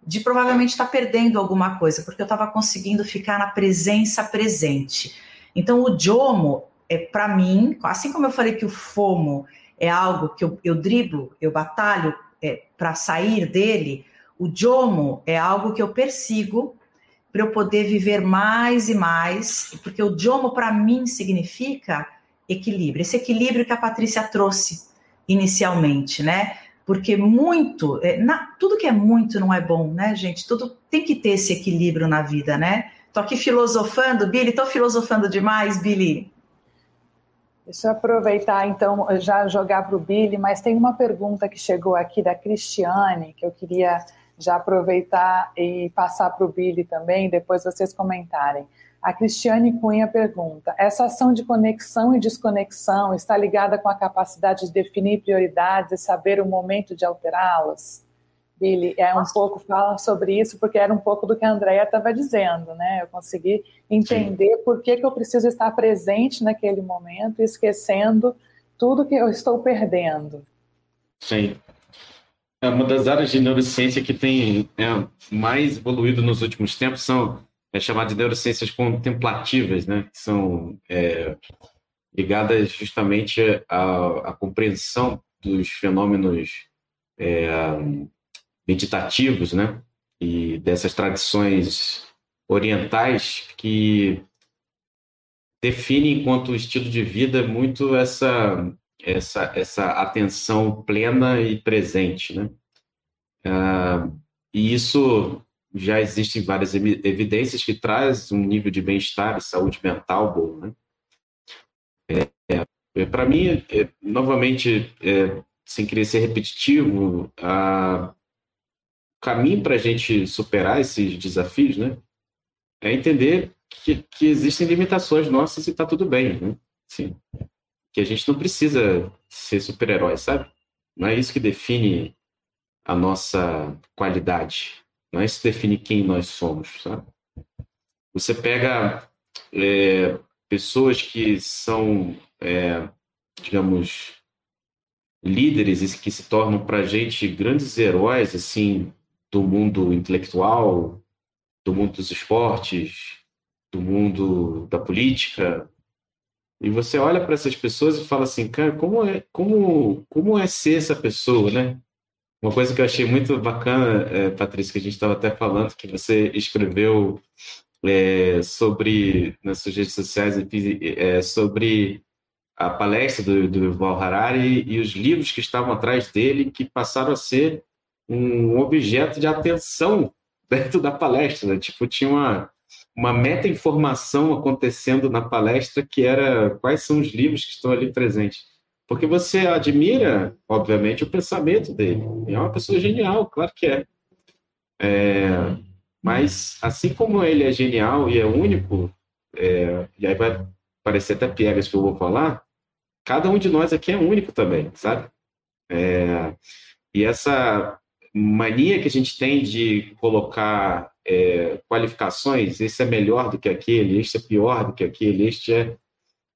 de provavelmente estar tá perdendo alguma coisa, porque eu estava conseguindo ficar na presença presente. Então, o Jomo, é para mim, assim como eu falei que o FOMO é algo que eu, eu driblo, eu batalho é, para sair dele, o Jomo é algo que eu persigo para eu poder viver mais e mais, porque o Jomo para mim significa equilíbrio, esse equilíbrio que a Patrícia trouxe inicialmente, né? Porque muito, é, na, tudo que é muito não é bom, né, gente? Tudo tem que ter esse equilíbrio na vida, né? Tô aqui filosofando, Billy, tô filosofando demais, Billy. Deixa eu aproveitar, então, já jogar para o Billy, mas tem uma pergunta que chegou aqui da Cristiane, que eu queria já aproveitar e passar para o Billy também, depois vocês comentarem. A Cristiane Cunha pergunta: essa ação de conexão e desconexão está ligada com a capacidade de definir prioridades e saber o momento de alterá-las? Billy, é um pouco, fala sobre isso, porque era um pouco do que a Andrea estava dizendo, né? Eu consegui entender Sim. por que, que eu preciso estar presente naquele momento, esquecendo tudo que eu estou perdendo. Sim. É uma das áreas de neurociência que tem é, mais evoluído nos últimos tempos são é chamada de neurociências contemplativas, né? Que são é, ligadas justamente à, à, compreensão dos fenômenos é, meditativos, né? E dessas tradições orientais que definem enquanto estilo de vida muito essa essa essa atenção plena e presente, né? Ah, e isso já existem várias evidências que traz um nível de bem-estar e saúde mental bom, né? É, é, Para mim, é, novamente, é, sem querer ser repetitivo, a, o caminho para a gente superar esses desafios, né, é entender que, que existem limitações nossas e está tudo bem, né? Sim. Que a gente não precisa ser super-herói, sabe? Não é isso que define a nossa qualidade. Não é isso que define quem nós somos, sabe? Você pega é, pessoas que são, é, digamos, líderes que se tornam para a gente grandes heróis, assim, do mundo intelectual, do mundo dos esportes, do mundo da política. E você olha para essas pessoas e fala assim, cara, como é, como, como é ser essa pessoa, né? Uma coisa que eu achei muito bacana, é, Patrícia, que a gente estava até falando, que você escreveu é, sobre, nas suas redes sociais, é, sobre a palestra do, do Yuval Harari e os livros que estavam atrás dele, que passaram a ser um objeto de atenção dentro da palestra. Né? Tipo, tinha uma, uma meta-informação acontecendo na palestra que era quais são os livros que estão ali presentes. Porque você admira, obviamente, o pensamento dele. É uma pessoa genial, claro que é. é mas, assim como ele é genial e é único, é, e aí vai parecer até piegas que eu vou falar, cada um de nós aqui é único também, sabe? É, e essa mania que a gente tem de colocar é, qualificações, esse é melhor do que aquele, este é pior do que aquele, este é.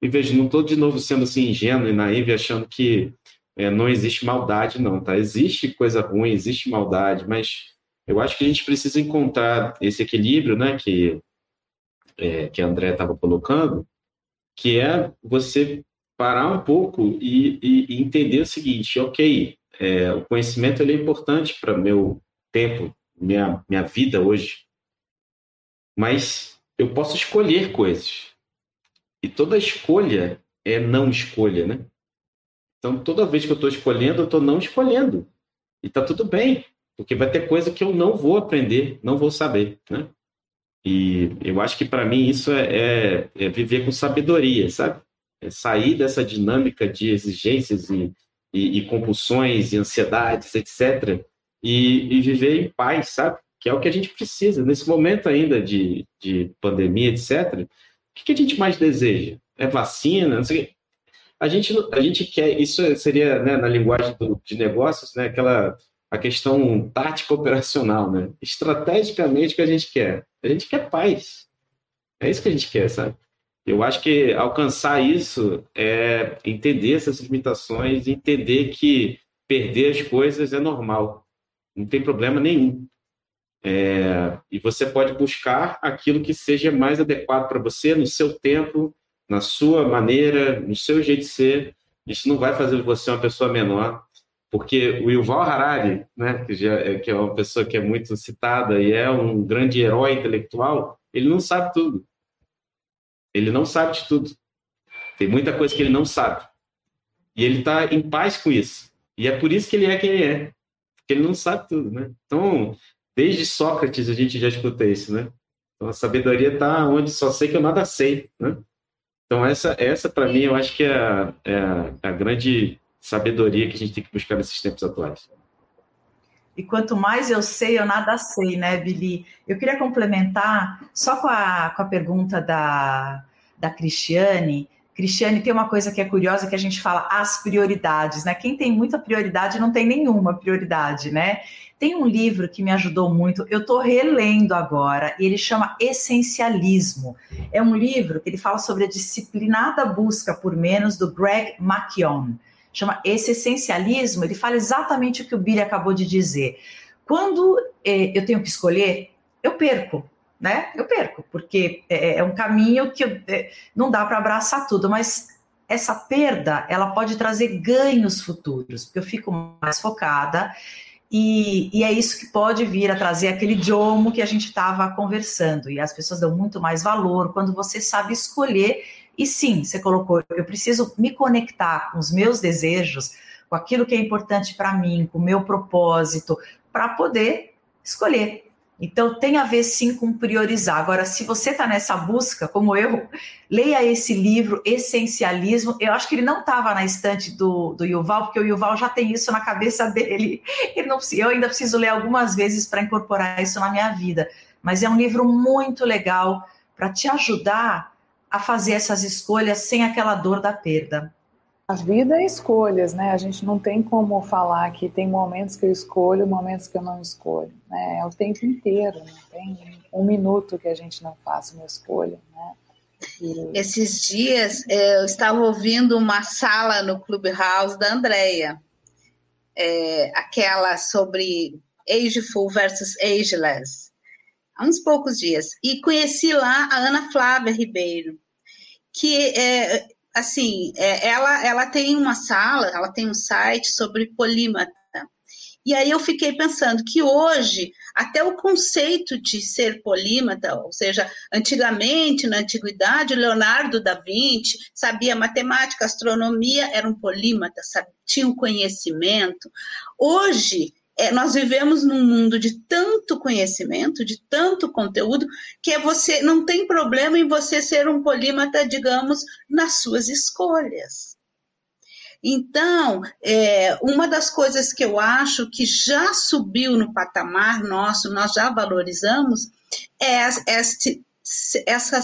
E veja, não estou de novo sendo assim ingênuo e naivo achando que é, não existe maldade, não, tá? Existe coisa ruim, existe maldade, mas eu acho que a gente precisa encontrar esse equilíbrio, né, que, é, que a André estava colocando, que é você parar um pouco e, e, e entender o seguinte, ok, é, o conhecimento ele é importante para meu tempo, minha, minha vida hoje. Mas eu posso escolher coisas. E toda escolha é não escolha, né? Então, toda vez que eu estou escolhendo, eu estou não escolhendo. E está tudo bem, porque vai ter coisa que eu não vou aprender, não vou saber, né? E eu acho que para mim isso é, é, é, viver com sabedoria, sabe? É sair dessa dinâmica de exigências e e, e compulsões e ansiedades, etc. E, e, viver em paz, sabe? Que é o que a gente precisa nesse momento ainda de, de pandemia, etc. O que, que a gente mais deseja? É vacina? Não sei a gente, a gente quer, isso seria né, na linguagem do, de negócios, né, aquela a questão tática operacional, né? Estrategicamente o que a gente quer? A gente quer paz. É isso que a gente quer, sabe? Eu acho que alcançar isso é entender essas limitações, entender que perder as coisas é normal, não tem problema nenhum. É, e você pode buscar aquilo que seja mais adequado para você, no seu tempo, na sua maneira, no seu jeito de ser. Isso não vai fazer você uma pessoa menor, porque o Yuval Harari, né, que, já, é, que é uma pessoa que é muito citada e é um grande herói intelectual, ele não sabe tudo. Ele não sabe de tudo. Tem muita coisa que ele não sabe. E ele está em paz com isso. E é por isso que ele é quem ele é. Porque ele não sabe tudo, né? Então, Desde Sócrates a gente já escuta isso, né? Então a sabedoria está onde só sei que eu nada sei, né? Então essa, essa para mim, eu acho que é a, é a grande sabedoria que a gente tem que buscar nesses tempos atuais. E quanto mais eu sei, eu nada sei, né, Billy? Eu queria complementar só com a, com a pergunta da, da Cristiane. Cristiane, tem uma coisa que é curiosa que a gente fala as prioridades, né? Quem tem muita prioridade não tem nenhuma prioridade, né? Tem um livro que me ajudou muito, eu estou relendo agora, e ele chama Essencialismo. É um livro que ele fala sobre a disciplinada busca por menos do Greg McKeown. Chama Esse Essencialismo, ele fala exatamente o que o Billy acabou de dizer. Quando eh, eu tenho que escolher, eu perco, né? Eu perco, porque é, é um caminho que eu, é, não dá para abraçar tudo, mas essa perda ela pode trazer ganhos futuros, porque eu fico mais focada e, e, é isso que pode vir a trazer aquele idiomo que a gente estava conversando. E as pessoas dão muito mais valor quando você sabe escolher. E sim, você colocou, eu preciso me conectar com os meus desejos, com aquilo que é importante para mim, com o meu propósito, para poder escolher. Então, tem a ver sim com priorizar. Agora, se você está nessa busca, como eu, leia esse livro, Essencialismo. Eu acho que ele não estava na estante do, do Yuval, porque o Yuval já tem isso na cabeça dele. Ele não, eu ainda preciso ler algumas vezes para incorporar isso na minha vida. Mas é um livro muito legal para te ajudar a fazer essas escolhas sem aquela dor da perda. A vida é escolhas, né? A gente não tem como falar que tem momentos que eu escolho, momentos que eu não escolho, né? É o tempo inteiro, não tem um minuto que a gente não faça uma escolha, né? E... Esses dias é, eu estava ouvindo uma sala no Clubhouse da Andrea, é, aquela sobre ageful versus ageless, há uns poucos dias, e conheci lá a Ana Flávia Ribeiro, que é, assim, é, ela, ela tem uma sala, ela tem um site sobre polímata. E aí eu fiquei pensando que hoje, até o conceito de ser polímata, ou seja, antigamente, na antiguidade, Leonardo da Vinci sabia matemática, astronomia, era um polímata, tinha um conhecimento. Hoje, é, nós vivemos num mundo de tanto conhecimento, de tanto conteúdo, que é você não tem problema em você ser um polímata, digamos, nas suas escolhas. Então, é, uma das coisas que eu acho que já subiu no patamar nosso, nós já valorizamos, é este, essa,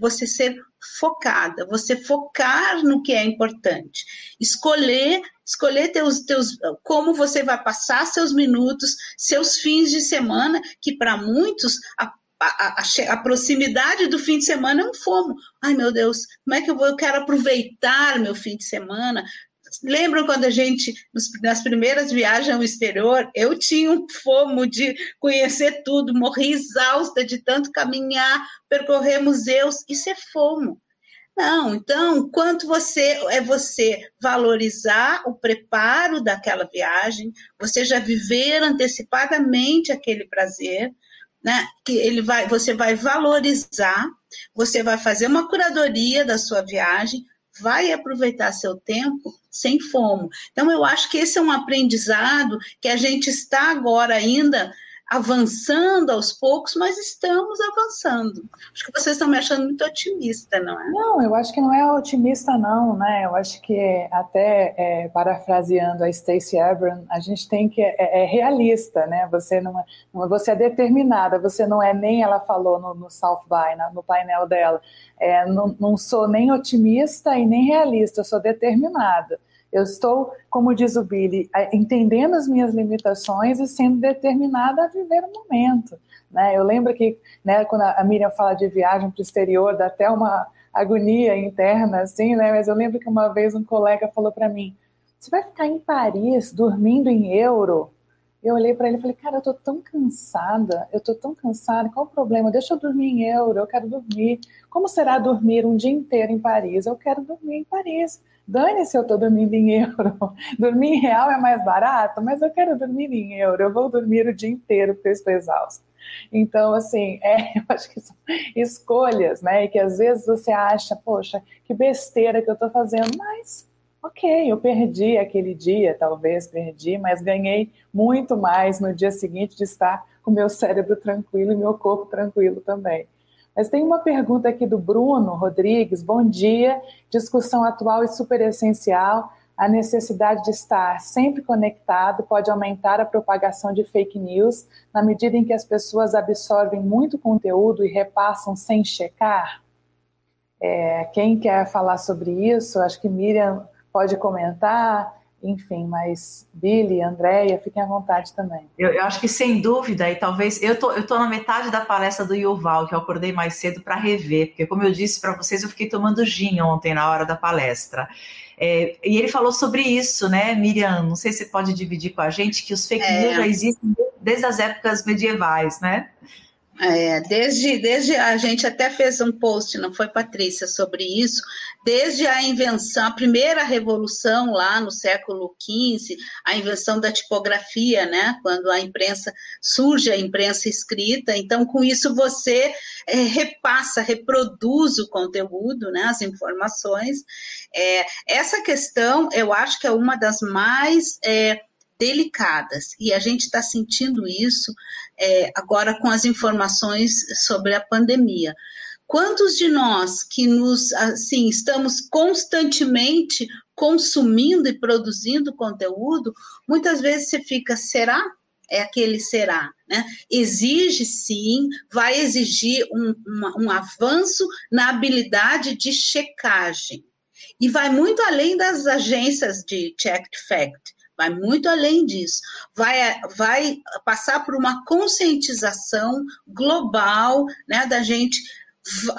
você ser focada, você focar no que é importante, escolher, escolher teus, teus, como você vai passar seus minutos, seus fins de semana, que para muitos a, a, a, a, proximidade do fim de semana é um fomo. Ai, meu Deus, como é que eu vou? Eu quero aproveitar meu fim de semana, Lembram quando a gente, nas primeiras viagens ao exterior, eu tinha um fomo de conhecer tudo, morri exausta de tanto caminhar, percorrer museus, isso é fomo. Não, então, quanto você é você valorizar o preparo daquela viagem, você já viver antecipadamente aquele prazer, né? Que ele vai, você vai valorizar, você vai fazer uma curadoria da sua viagem, vai aproveitar seu tempo sem fomo. Então, eu acho que esse é um aprendizado que a gente está agora ainda avançando aos poucos, mas estamos avançando. Acho que vocês estão me achando muito otimista, não é? Não, eu acho que não é otimista, não, né? Eu acho que até é, parafraseando a Stacey Abrams, a gente tem que é, é, realista, né? Você não, é, você é determinada, você não é nem ela falou no, no South by, no, no painel dela, é, não, não sou nem otimista e nem realista, eu sou determinada. Eu estou, como diz o Billy, entendendo as minhas limitações e sendo determinada a viver o momento. Né? Eu lembro que né, quando a Miriam fala de viagem para o exterior, dá até uma agonia interna, assim, né? Mas eu lembro que uma vez um colega falou para mim: "Você vai ficar em Paris dormindo em euro?" Eu olhei para ele e falei, cara, eu tô tão cansada, eu tô tão cansada, qual o problema? Deixa eu dormir em euro, eu quero dormir. Como será dormir um dia inteiro em Paris? Eu quero dormir em Paris. Dane-se eu tô dormindo em euro. Dormir em real é mais barato, mas eu quero dormir em euro. Eu vou dormir o dia inteiro porque eu estou exausta. Então, assim, é, eu acho que são escolhas, né? E que às vezes você acha, poxa, que besteira que eu estou fazendo, mas ok, eu perdi aquele dia, talvez perdi, mas ganhei muito mais no dia seguinte de estar com meu cérebro tranquilo e meu corpo tranquilo também. Mas tem uma pergunta aqui do Bruno Rodrigues. Bom dia. Discussão atual e super essencial. A necessidade de estar sempre conectado pode aumentar a propagação de fake news na medida em que as pessoas absorvem muito conteúdo e repassam sem checar? É, quem quer falar sobre isso? Acho que Miriam pode comentar, enfim, mas Billy, Andréia, fiquem à vontade também. Eu, eu, acho que sem dúvida, e talvez eu tô, eu tô na metade da palestra do Yuval, que eu acordei mais cedo para rever, porque como eu disse para vocês, eu fiquei tomando gin ontem na hora da palestra. É, e ele falou sobre isso, né, Miriam? Não sei se você pode dividir com a gente que os fake é. news já existem desde as épocas medievais, né? É, desde, desde a gente até fez um post, não foi, Patrícia, sobre isso, desde a invenção, a primeira revolução lá no século XV, a invenção da tipografia, né? Quando a imprensa surge a imprensa escrita, então com isso você é, repassa, reproduz o conteúdo, né? As informações. É, essa questão, eu acho que é uma das mais é, delicadas e a gente está sentindo isso é, agora com as informações sobre a pandemia. Quantos de nós que nos assim estamos constantemente consumindo e produzindo conteúdo, muitas vezes você fica, será? É aquele será, né? Exige sim, vai exigir um, um avanço na habilidade de checagem. E vai muito além das agências de checked fact vai muito além disso. Vai, vai passar por uma conscientização global, né, da gente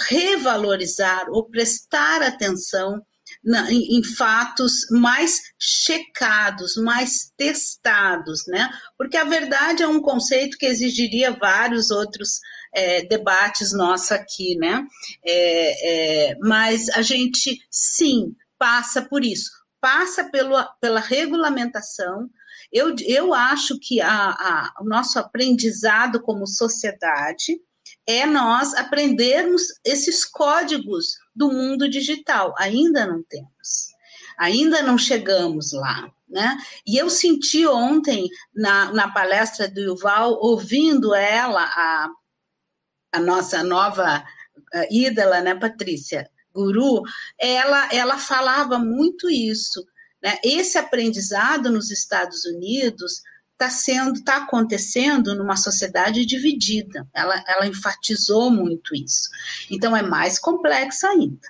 revalorizar ou prestar atenção na, em, em, fatos mais checados, mais testados, né? Porque a verdade é um conceito que exigiria vários outros é, debates nossos aqui, né? É, é, mas a gente sim passa por isso passa pelo, pela regulamentação. Eu, eu acho que a, a, o nosso aprendizado como sociedade é nós aprendermos esses códigos do mundo digital. Ainda não temos, ainda não chegamos lá. Né? E eu senti ontem, na, na palestra do Yuval, ouvindo ela, a, a nossa nova ídola, né, Patrícia? Guru, ela, ela falava muito isso. Né? Esse aprendizado nos Estados Unidos está sendo, está acontecendo numa sociedade dividida. Ela, ela enfatizou muito isso. Então é mais complexo ainda.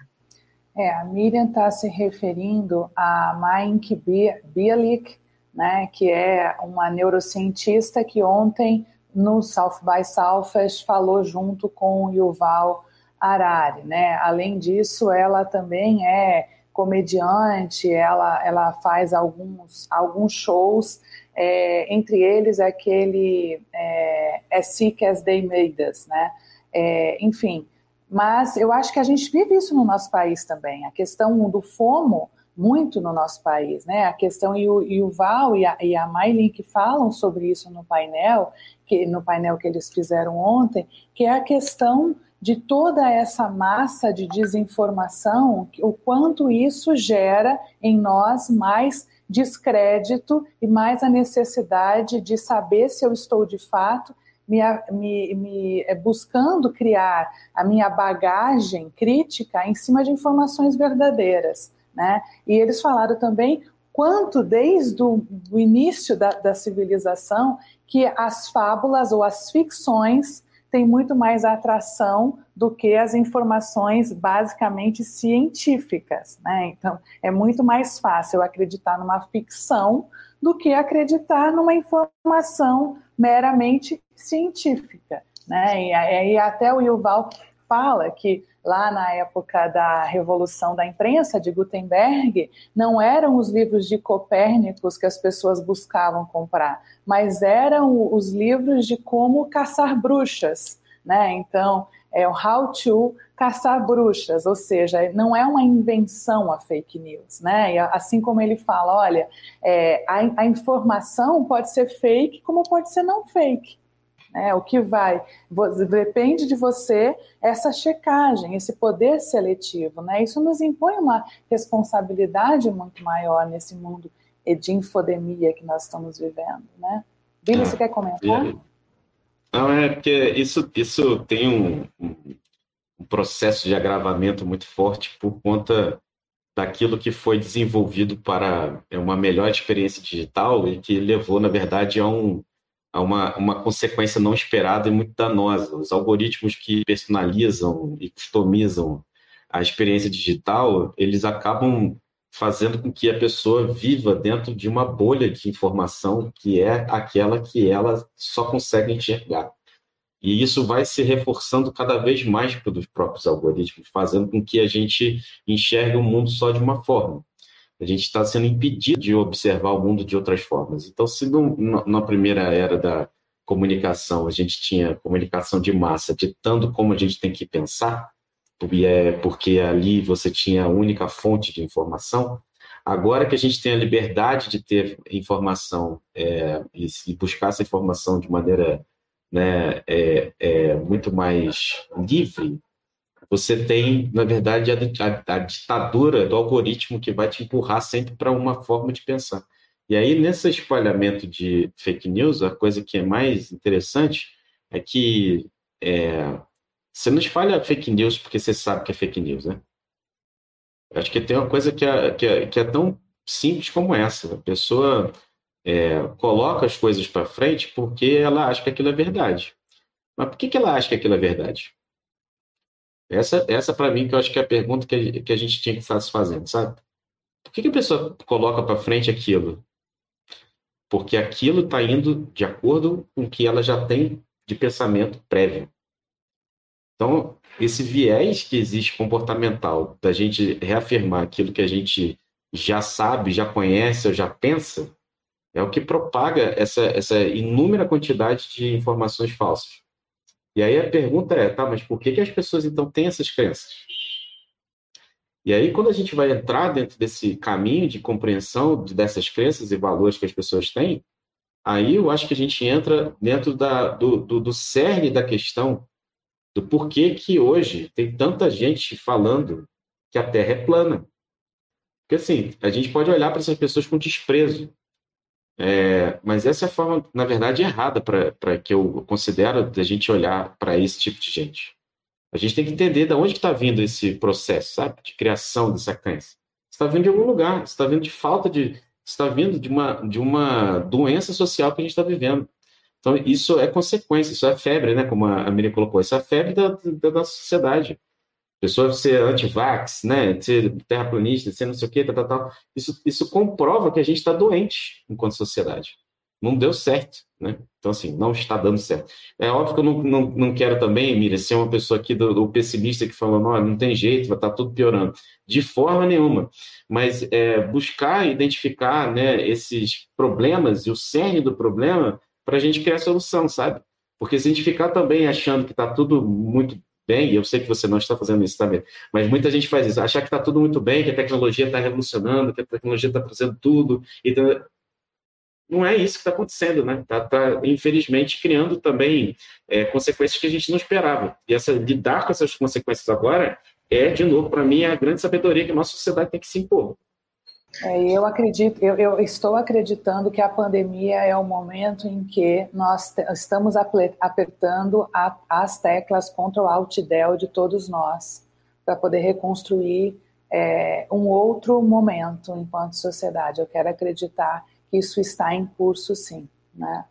É, a Miriam está se referindo a Mike Bielik, né, que é uma neurocientista que ontem no South by Southwest falou junto com o Yuval Harari, né? Além disso, ela também é comediante, ela, ela faz alguns, alguns shows, é, entre eles aquele é, As Sick as They Made Us, né? É, enfim, mas eu acho que a gente vive isso no nosso país também, a questão do FOMO, muito no nosso país, né? A questão e o, e o Val e a, e a Maylin que falam sobre isso no painel, que no painel que eles fizeram ontem, que é a questão de toda essa massa de desinformação, o quanto isso gera em nós mais descrédito e mais a necessidade de saber se eu estou de fato me, me, me, é, buscando criar a minha bagagem crítica em cima de informações verdadeiras. Né? E eles falaram também quanto desde o início da, da civilização que as fábulas ou as ficções tem muito mais atração do que as informações basicamente científicas, né? Então, é muito mais fácil acreditar numa ficção do que acreditar numa informação meramente científica, né? E, e até o Yuval fala que lá na época da revolução da imprensa de Gutenberg, não eram os livros de Copérnicos que as pessoas buscavam comprar, mas eram os livros de como caçar bruxas, né? Então, é o How to caçar bruxas, ou seja, não é uma invenção a fake news, né? E assim como ele fala, olha, é, a, a informação pode ser fake como pode ser não fake. Né? O que vai, depende de você essa checagem, esse poder seletivo. Né? Isso nos impõe uma responsabilidade muito maior nesse mundo de infodemia que nós estamos vivendo. Né? Billy, você quer comentar? Não, é porque isso, isso tem um, um processo de agravamento muito forte por conta daquilo que foi desenvolvido para é, uma melhor experiência digital e que levou, na verdade, a um, uma, uma consequência não esperada e muito danosa. Os algoritmos que personalizam e customizam a experiência digital, eles acabam fazendo com que a pessoa viva dentro de uma bolha de informação que é aquela que ela só consegue enxergar. E isso vai se reforçando cada vez mais pelos próprios algoritmos, fazendo com que a gente enxergue o mundo só de uma forma a gente está sendo impedido de observar o mundo de outras formas. Então, se no, na primeira era da comunicação a gente tinha comunicação de massa ditando como a gente tem que pensar, é porque ali você tinha a única fonte de informação, agora que a gente tem a liberdade de ter informação é, e, e, buscar essa informação de maneira né, é, é muito mais livre, você tem, na verdade, a, a, ditadura do algoritmo que vai te empurrar sempre para uma forma de pensar. E aí, nesse espalhamento de fake news, a coisa que é mais interessante é que é, você não espalha fake news porque você sabe que é fake news, né? Acho que tem uma coisa que é, que é, que é tão simples como essa. A pessoa é, coloca as coisas para frente porque ela acha que aquilo é verdade. Mas por que, que ela acha que aquilo é verdade? Essa, essa para mim, que eu acho que é a pergunta que a, que a gente tinha que estar se fazendo, sabe? Por que, que a pessoa coloca para frente aquilo? Porque aquilo está indo de acordo com o que ela já tem de pensamento prévio. Então, esse viés que existe comportamental da gente reafirmar aquilo que a gente já sabe, já conhece ou já pensa, é o que propaga essa, essa inúmera quantidade de informações falsas. E aí a pergunta é, tá, mas por que, que as pessoas então têm essas crenças? E aí, quando a gente vai entrar dentro desse caminho de compreensão dessas crenças e valores que as pessoas têm, aí eu acho que a gente entra dentro da, do, do, do cerne da questão do porquê que hoje tem tanta gente falando que a Terra é plana. Porque assim, a gente pode olhar para essas pessoas com desprezo, é, mas essa é a forma, na verdade, errada para que eu considero da gente olhar para esse tipo de gente. A gente tem que entender de onde está vindo esse processo, sabe, de criação dessa crença. Está vindo de algum lugar, está vindo de falta de, está vindo de uma de uma doença social que a gente está vivendo. Então isso é consequência, isso é febre, né? Como a Miriam colocou, isso é febre da, da nossa sociedade pessoa ser anti-vax, né, ser terraplanista, ser não sei o quê, tal, tal, tal. Isso, isso comprova que a gente está doente enquanto sociedade. Não deu certo, né? Então, assim, não está dando certo. É óbvio que eu não, não, não quero também, Mira, ser uma pessoa aqui do, do pessimista que fala, não, não tem jeito, vai estar tá tudo piorando. De forma nenhuma. Mas é, buscar identificar né, esses problemas e o cerne do problema para a gente criar solução, sabe? Porque se a gente ficar também achando que está tudo muito bem, e eu sei que você não está fazendo isso também, mas muita gente faz isso, achar que está tudo muito bem, que a tecnologia está revolucionando, que a tecnologia está trazendo tudo, então não é isso que está acontecendo, né? Está, tá, infelizmente, criando também é, consequências que a gente não esperava. E essa, lidar com essas consequências agora é, de novo, para mim, a grande sabedoria que a nossa sociedade tem que se impor. É, eu acredito, eu, eu, estou acreditando que a pandemia é o momento em que nós estamos apertando a, as teclas contra o Alt Del de todos nós para poder reconstruir é, um outro momento enquanto sociedade. Eu quero acreditar que isso está em curso, sim, né?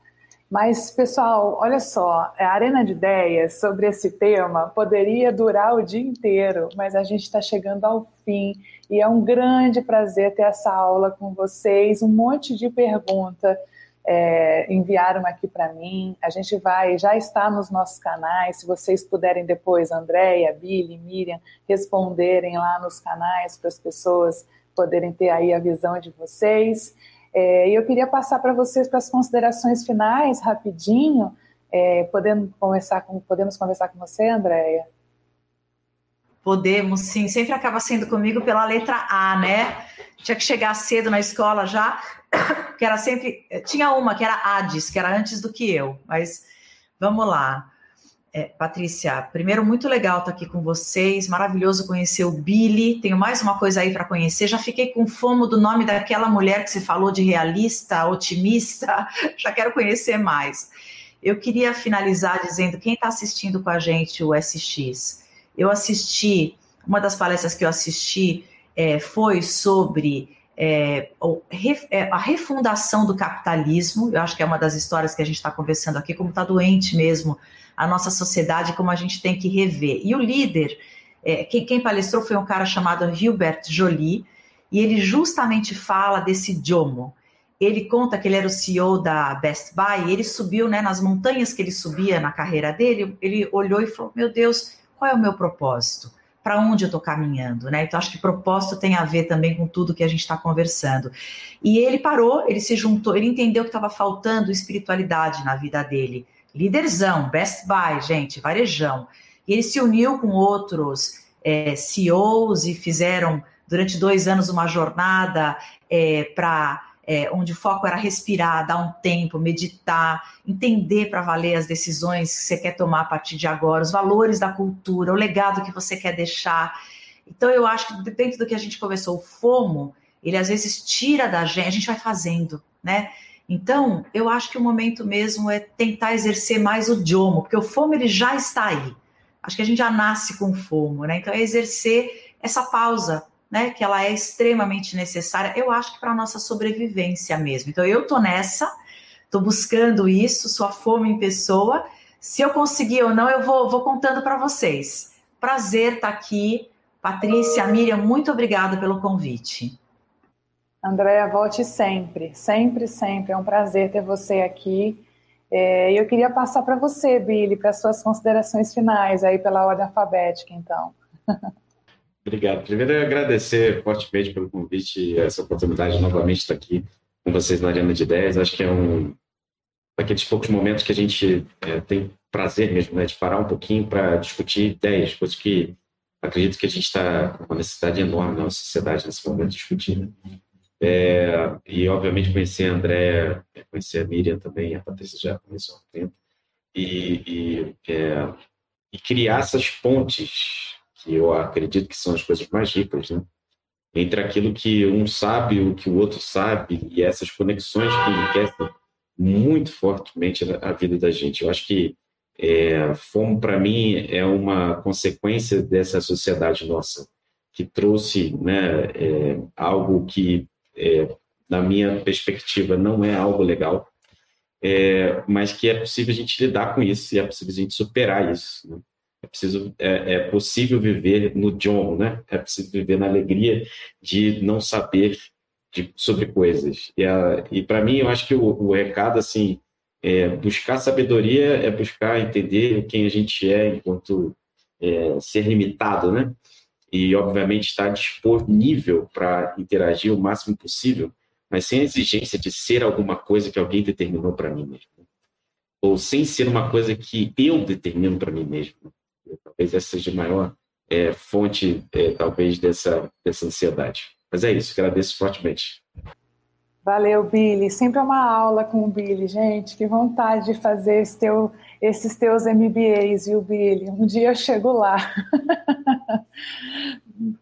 Mas, pessoal, olha só, a Arena de Ideias sobre esse tema poderia durar o dia inteiro, mas a gente está chegando ao fim e é um grande prazer ter essa aula com vocês, um monte de pergunta é, enviaram aqui para mim. A gente vai, já está nos nossos canais. Se vocês puderem depois, Andréia, Billy, Miriam, responderem lá nos canais para as pessoas poderem ter aí a visão de vocês. É, eu queria passar para vocês para as considerações finais, rapidinho. É, podendo conversar com, podemos conversar com você, Andréia? Podemos, sim. Sempre acaba sendo comigo pela letra A, né? Tinha que chegar cedo na escola já, que era sempre. Tinha uma que era Ades, que era antes do que eu, mas vamos lá. É, Patrícia, primeiro, muito legal estar aqui com vocês, maravilhoso conhecer o Billy. Tenho mais uma coisa aí para conhecer. Já fiquei com fomo do nome daquela mulher que você falou de realista, otimista. Já quero conhecer mais. Eu queria finalizar dizendo: quem está assistindo com a gente o SX, eu assisti, uma das palestras que eu assisti é, foi sobre é, é, a refundação do capitalismo. Eu acho que é uma das histórias que a gente está conversando aqui, como está doente mesmo a nossa sociedade, como a gente tem que rever. E o líder, é, quem, quem, palestrou foi um cara chamado Gilbert Joly, e ele justamente fala desse Jomo. Ele conta que ele era o CEO da Best Buy, ele subiu né, nas montanhas que ele subia na carreira dele, ele olhou e falou: Meu Deus, qual é o meu propósito? Para onde eu estou caminhando, né? Então, acho que propósito tem a ver também com tudo que a gente está conversando. E ele parou, ele se juntou, ele entendeu que estava faltando espiritualidade na vida dele. Líderzão, Best Buy, gente, varejão. E ele se uniu com outros é, CEOs e fizeram durante dois anos uma jornada é, para é, onde o foco era respirar, dar um tempo, meditar, entender para valer as decisões que você quer tomar a partir de agora, os valores da cultura, o legado que você quer deixar. Então, eu acho que dentro do que a gente conversou, o FOMO, ele às vezes tira da gente, a gente vai fazendo, né? Então, eu acho que o momento mesmo é tentar exercer mais o idiomo, porque o FOMO ele já está aí. Acho que a gente já nasce com FOMO, né? Então, é exercer essa pausa, né, que ela é extremamente necessária, eu acho que para a nossa sobrevivência mesmo. Então, eu estou nessa, estou buscando isso, sou a fome em pessoa. Se eu conseguir ou não, eu vou, vou contando para vocês. Prazer estar tá aqui. Patrícia, Miriam, muito obrigada pelo convite. Andréia, volte sempre, sempre, sempre. É um prazer ter você aqui. É, eu queria passar para você, Billy, para suas considerações finais aí pela ordem alfabética, então. Obrigado. Primeiro, agradecer fortemente pelo convite e essa oportunidade de novamente estar aqui com vocês na Arena de Ideias. Acho que é um daqueles poucos momentos que a gente é, tem prazer mesmo né, de parar um pouquinho para discutir ideias, coisas que acredito que a gente está com uma necessidade enorme na nossa sociedade nesse momento de discutir. Né? É, e, obviamente, conhecer a André, conhecer a Miriam também, a Patrícia já conheceu há tempo, e, e, é, e criar essas pontes que eu acredito que são as coisas mais ricas, né? Entre aquilo que um sabe, o que o outro sabe, e essas conexões que enriquecem muito fortemente a vida da gente. Eu acho que é, FOMO, para mim, é uma consequência dessa sociedade nossa, que trouxe né, é, algo que, é, na minha perspectiva, não é algo legal, é, mas que é possível a gente lidar com isso e é possível a gente superar isso. Né? É, preciso, é, é possível viver no John, né? É possível viver na alegria de não saber de, sobre coisas. E, e para mim, eu acho que o, o recado, assim, é buscar sabedoria é buscar entender quem a gente é enquanto é, ser limitado, né? E, obviamente, estar disponível para interagir o máximo possível, mas sem a exigência de ser alguma coisa que alguém determinou para mim mesmo. Ou sem ser uma coisa que eu determino para mim mesmo. Talvez essa seja a maior é, fonte, é, talvez, dessa, dessa ansiedade. Mas é isso, agradeço fortemente. Valeu, Billy. Sempre é uma aula com o Billy, gente. Que vontade de fazer esse teu, esses teus MBAs, viu, Billy? Um dia eu chego lá.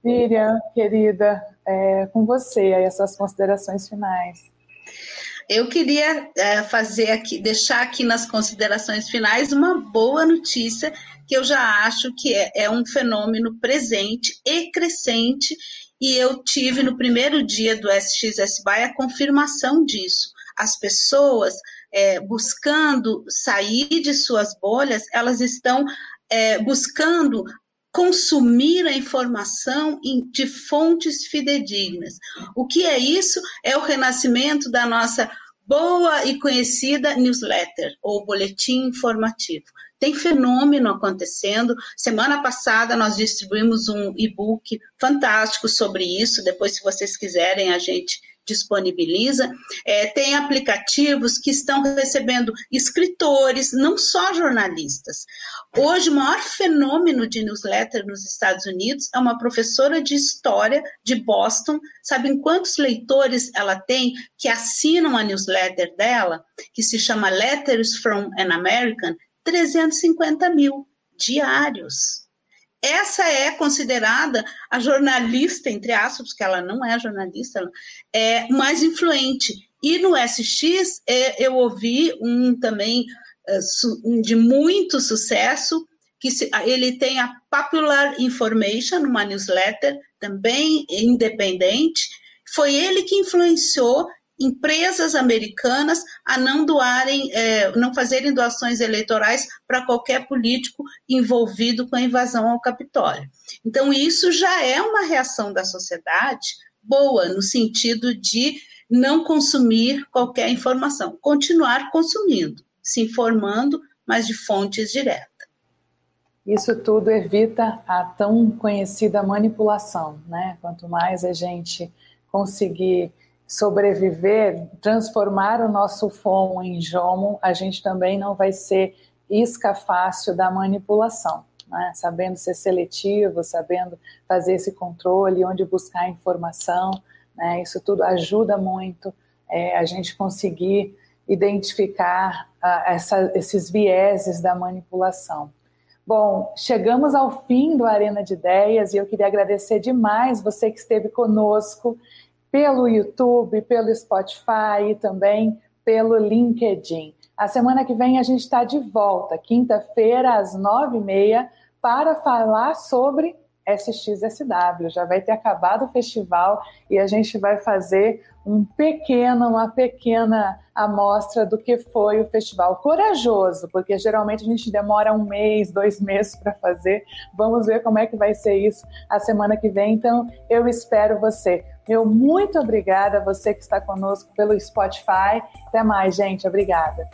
Miriam, querida, é, com você aí as suas considerações finais. Eu queria é, fazer aqui, deixar aqui nas considerações finais uma boa notícia que eu já acho que é, é um fenômeno presente e crescente, e eu tive no primeiro dia do SXSBY a confirmação disso. As pessoas é, buscando sair de suas bolhas, elas estão é, buscando consumir a informação de fontes fidedignas. O que é isso? É o renascimento da nossa boa e conhecida newsletter ou boletim informativo. Tem fenômeno acontecendo. Semana passada nós distribuímos um e-book fantástico sobre isso. Depois, se vocês quiserem, a gente disponibiliza. É, tem aplicativos que estão recebendo escritores, não só jornalistas. Hoje, o maior fenômeno de newsletter nos Estados Unidos é uma professora de história de Boston. Sabem quantos leitores ela tem que assinam a newsletter dela, que se chama Letters from an American? 350 mil diários. Essa é considerada a jornalista, entre aspas, porque ela não é jornalista, é mais influente. E no SX é, eu ouvi um também é, de muito sucesso, que ele tem a Popular Information, uma newsletter também independente. Foi ele que influenciou empresas americanas a não doarem, é, não fazerem doações eleitorais para qualquer político envolvido com a invasão ao Capitólio. Então, isso já é uma reação da sociedade boa, no sentido de não consumir qualquer informação, continuar consumindo, se informando, mas de fontes diretas. Isso tudo evita a tão conhecida manipulação, né? Quanto mais a gente conseguir sobreviver, transformar o nosso FOMO em JOMO, a gente também não vai ser isca fácil da manipulação. Né? Sabendo ser seletivo, sabendo fazer esse controle, onde buscar informação, né? isso tudo ajuda muito é, a gente conseguir identificar uh, essa, esses vieses da manipulação. Bom, chegamos ao fim do Arena de Ideias e eu queria agradecer demais você que esteve conosco pelo YouTube, pelo Spotify e também pelo LinkedIn. A semana que vem a gente está de volta, quinta-feira, às nove e meia, para falar sobre SXSW. Já vai ter acabado o festival e a gente vai fazer um pequeno, uma pequena amostra do que foi o festival. Corajoso, porque geralmente a gente demora um mês, dois meses para fazer. Vamos ver como é que vai ser isso a semana que vem. Então, eu espero você. Meu muito obrigada a você que está conosco pelo Spotify. Até mais, gente. Obrigada.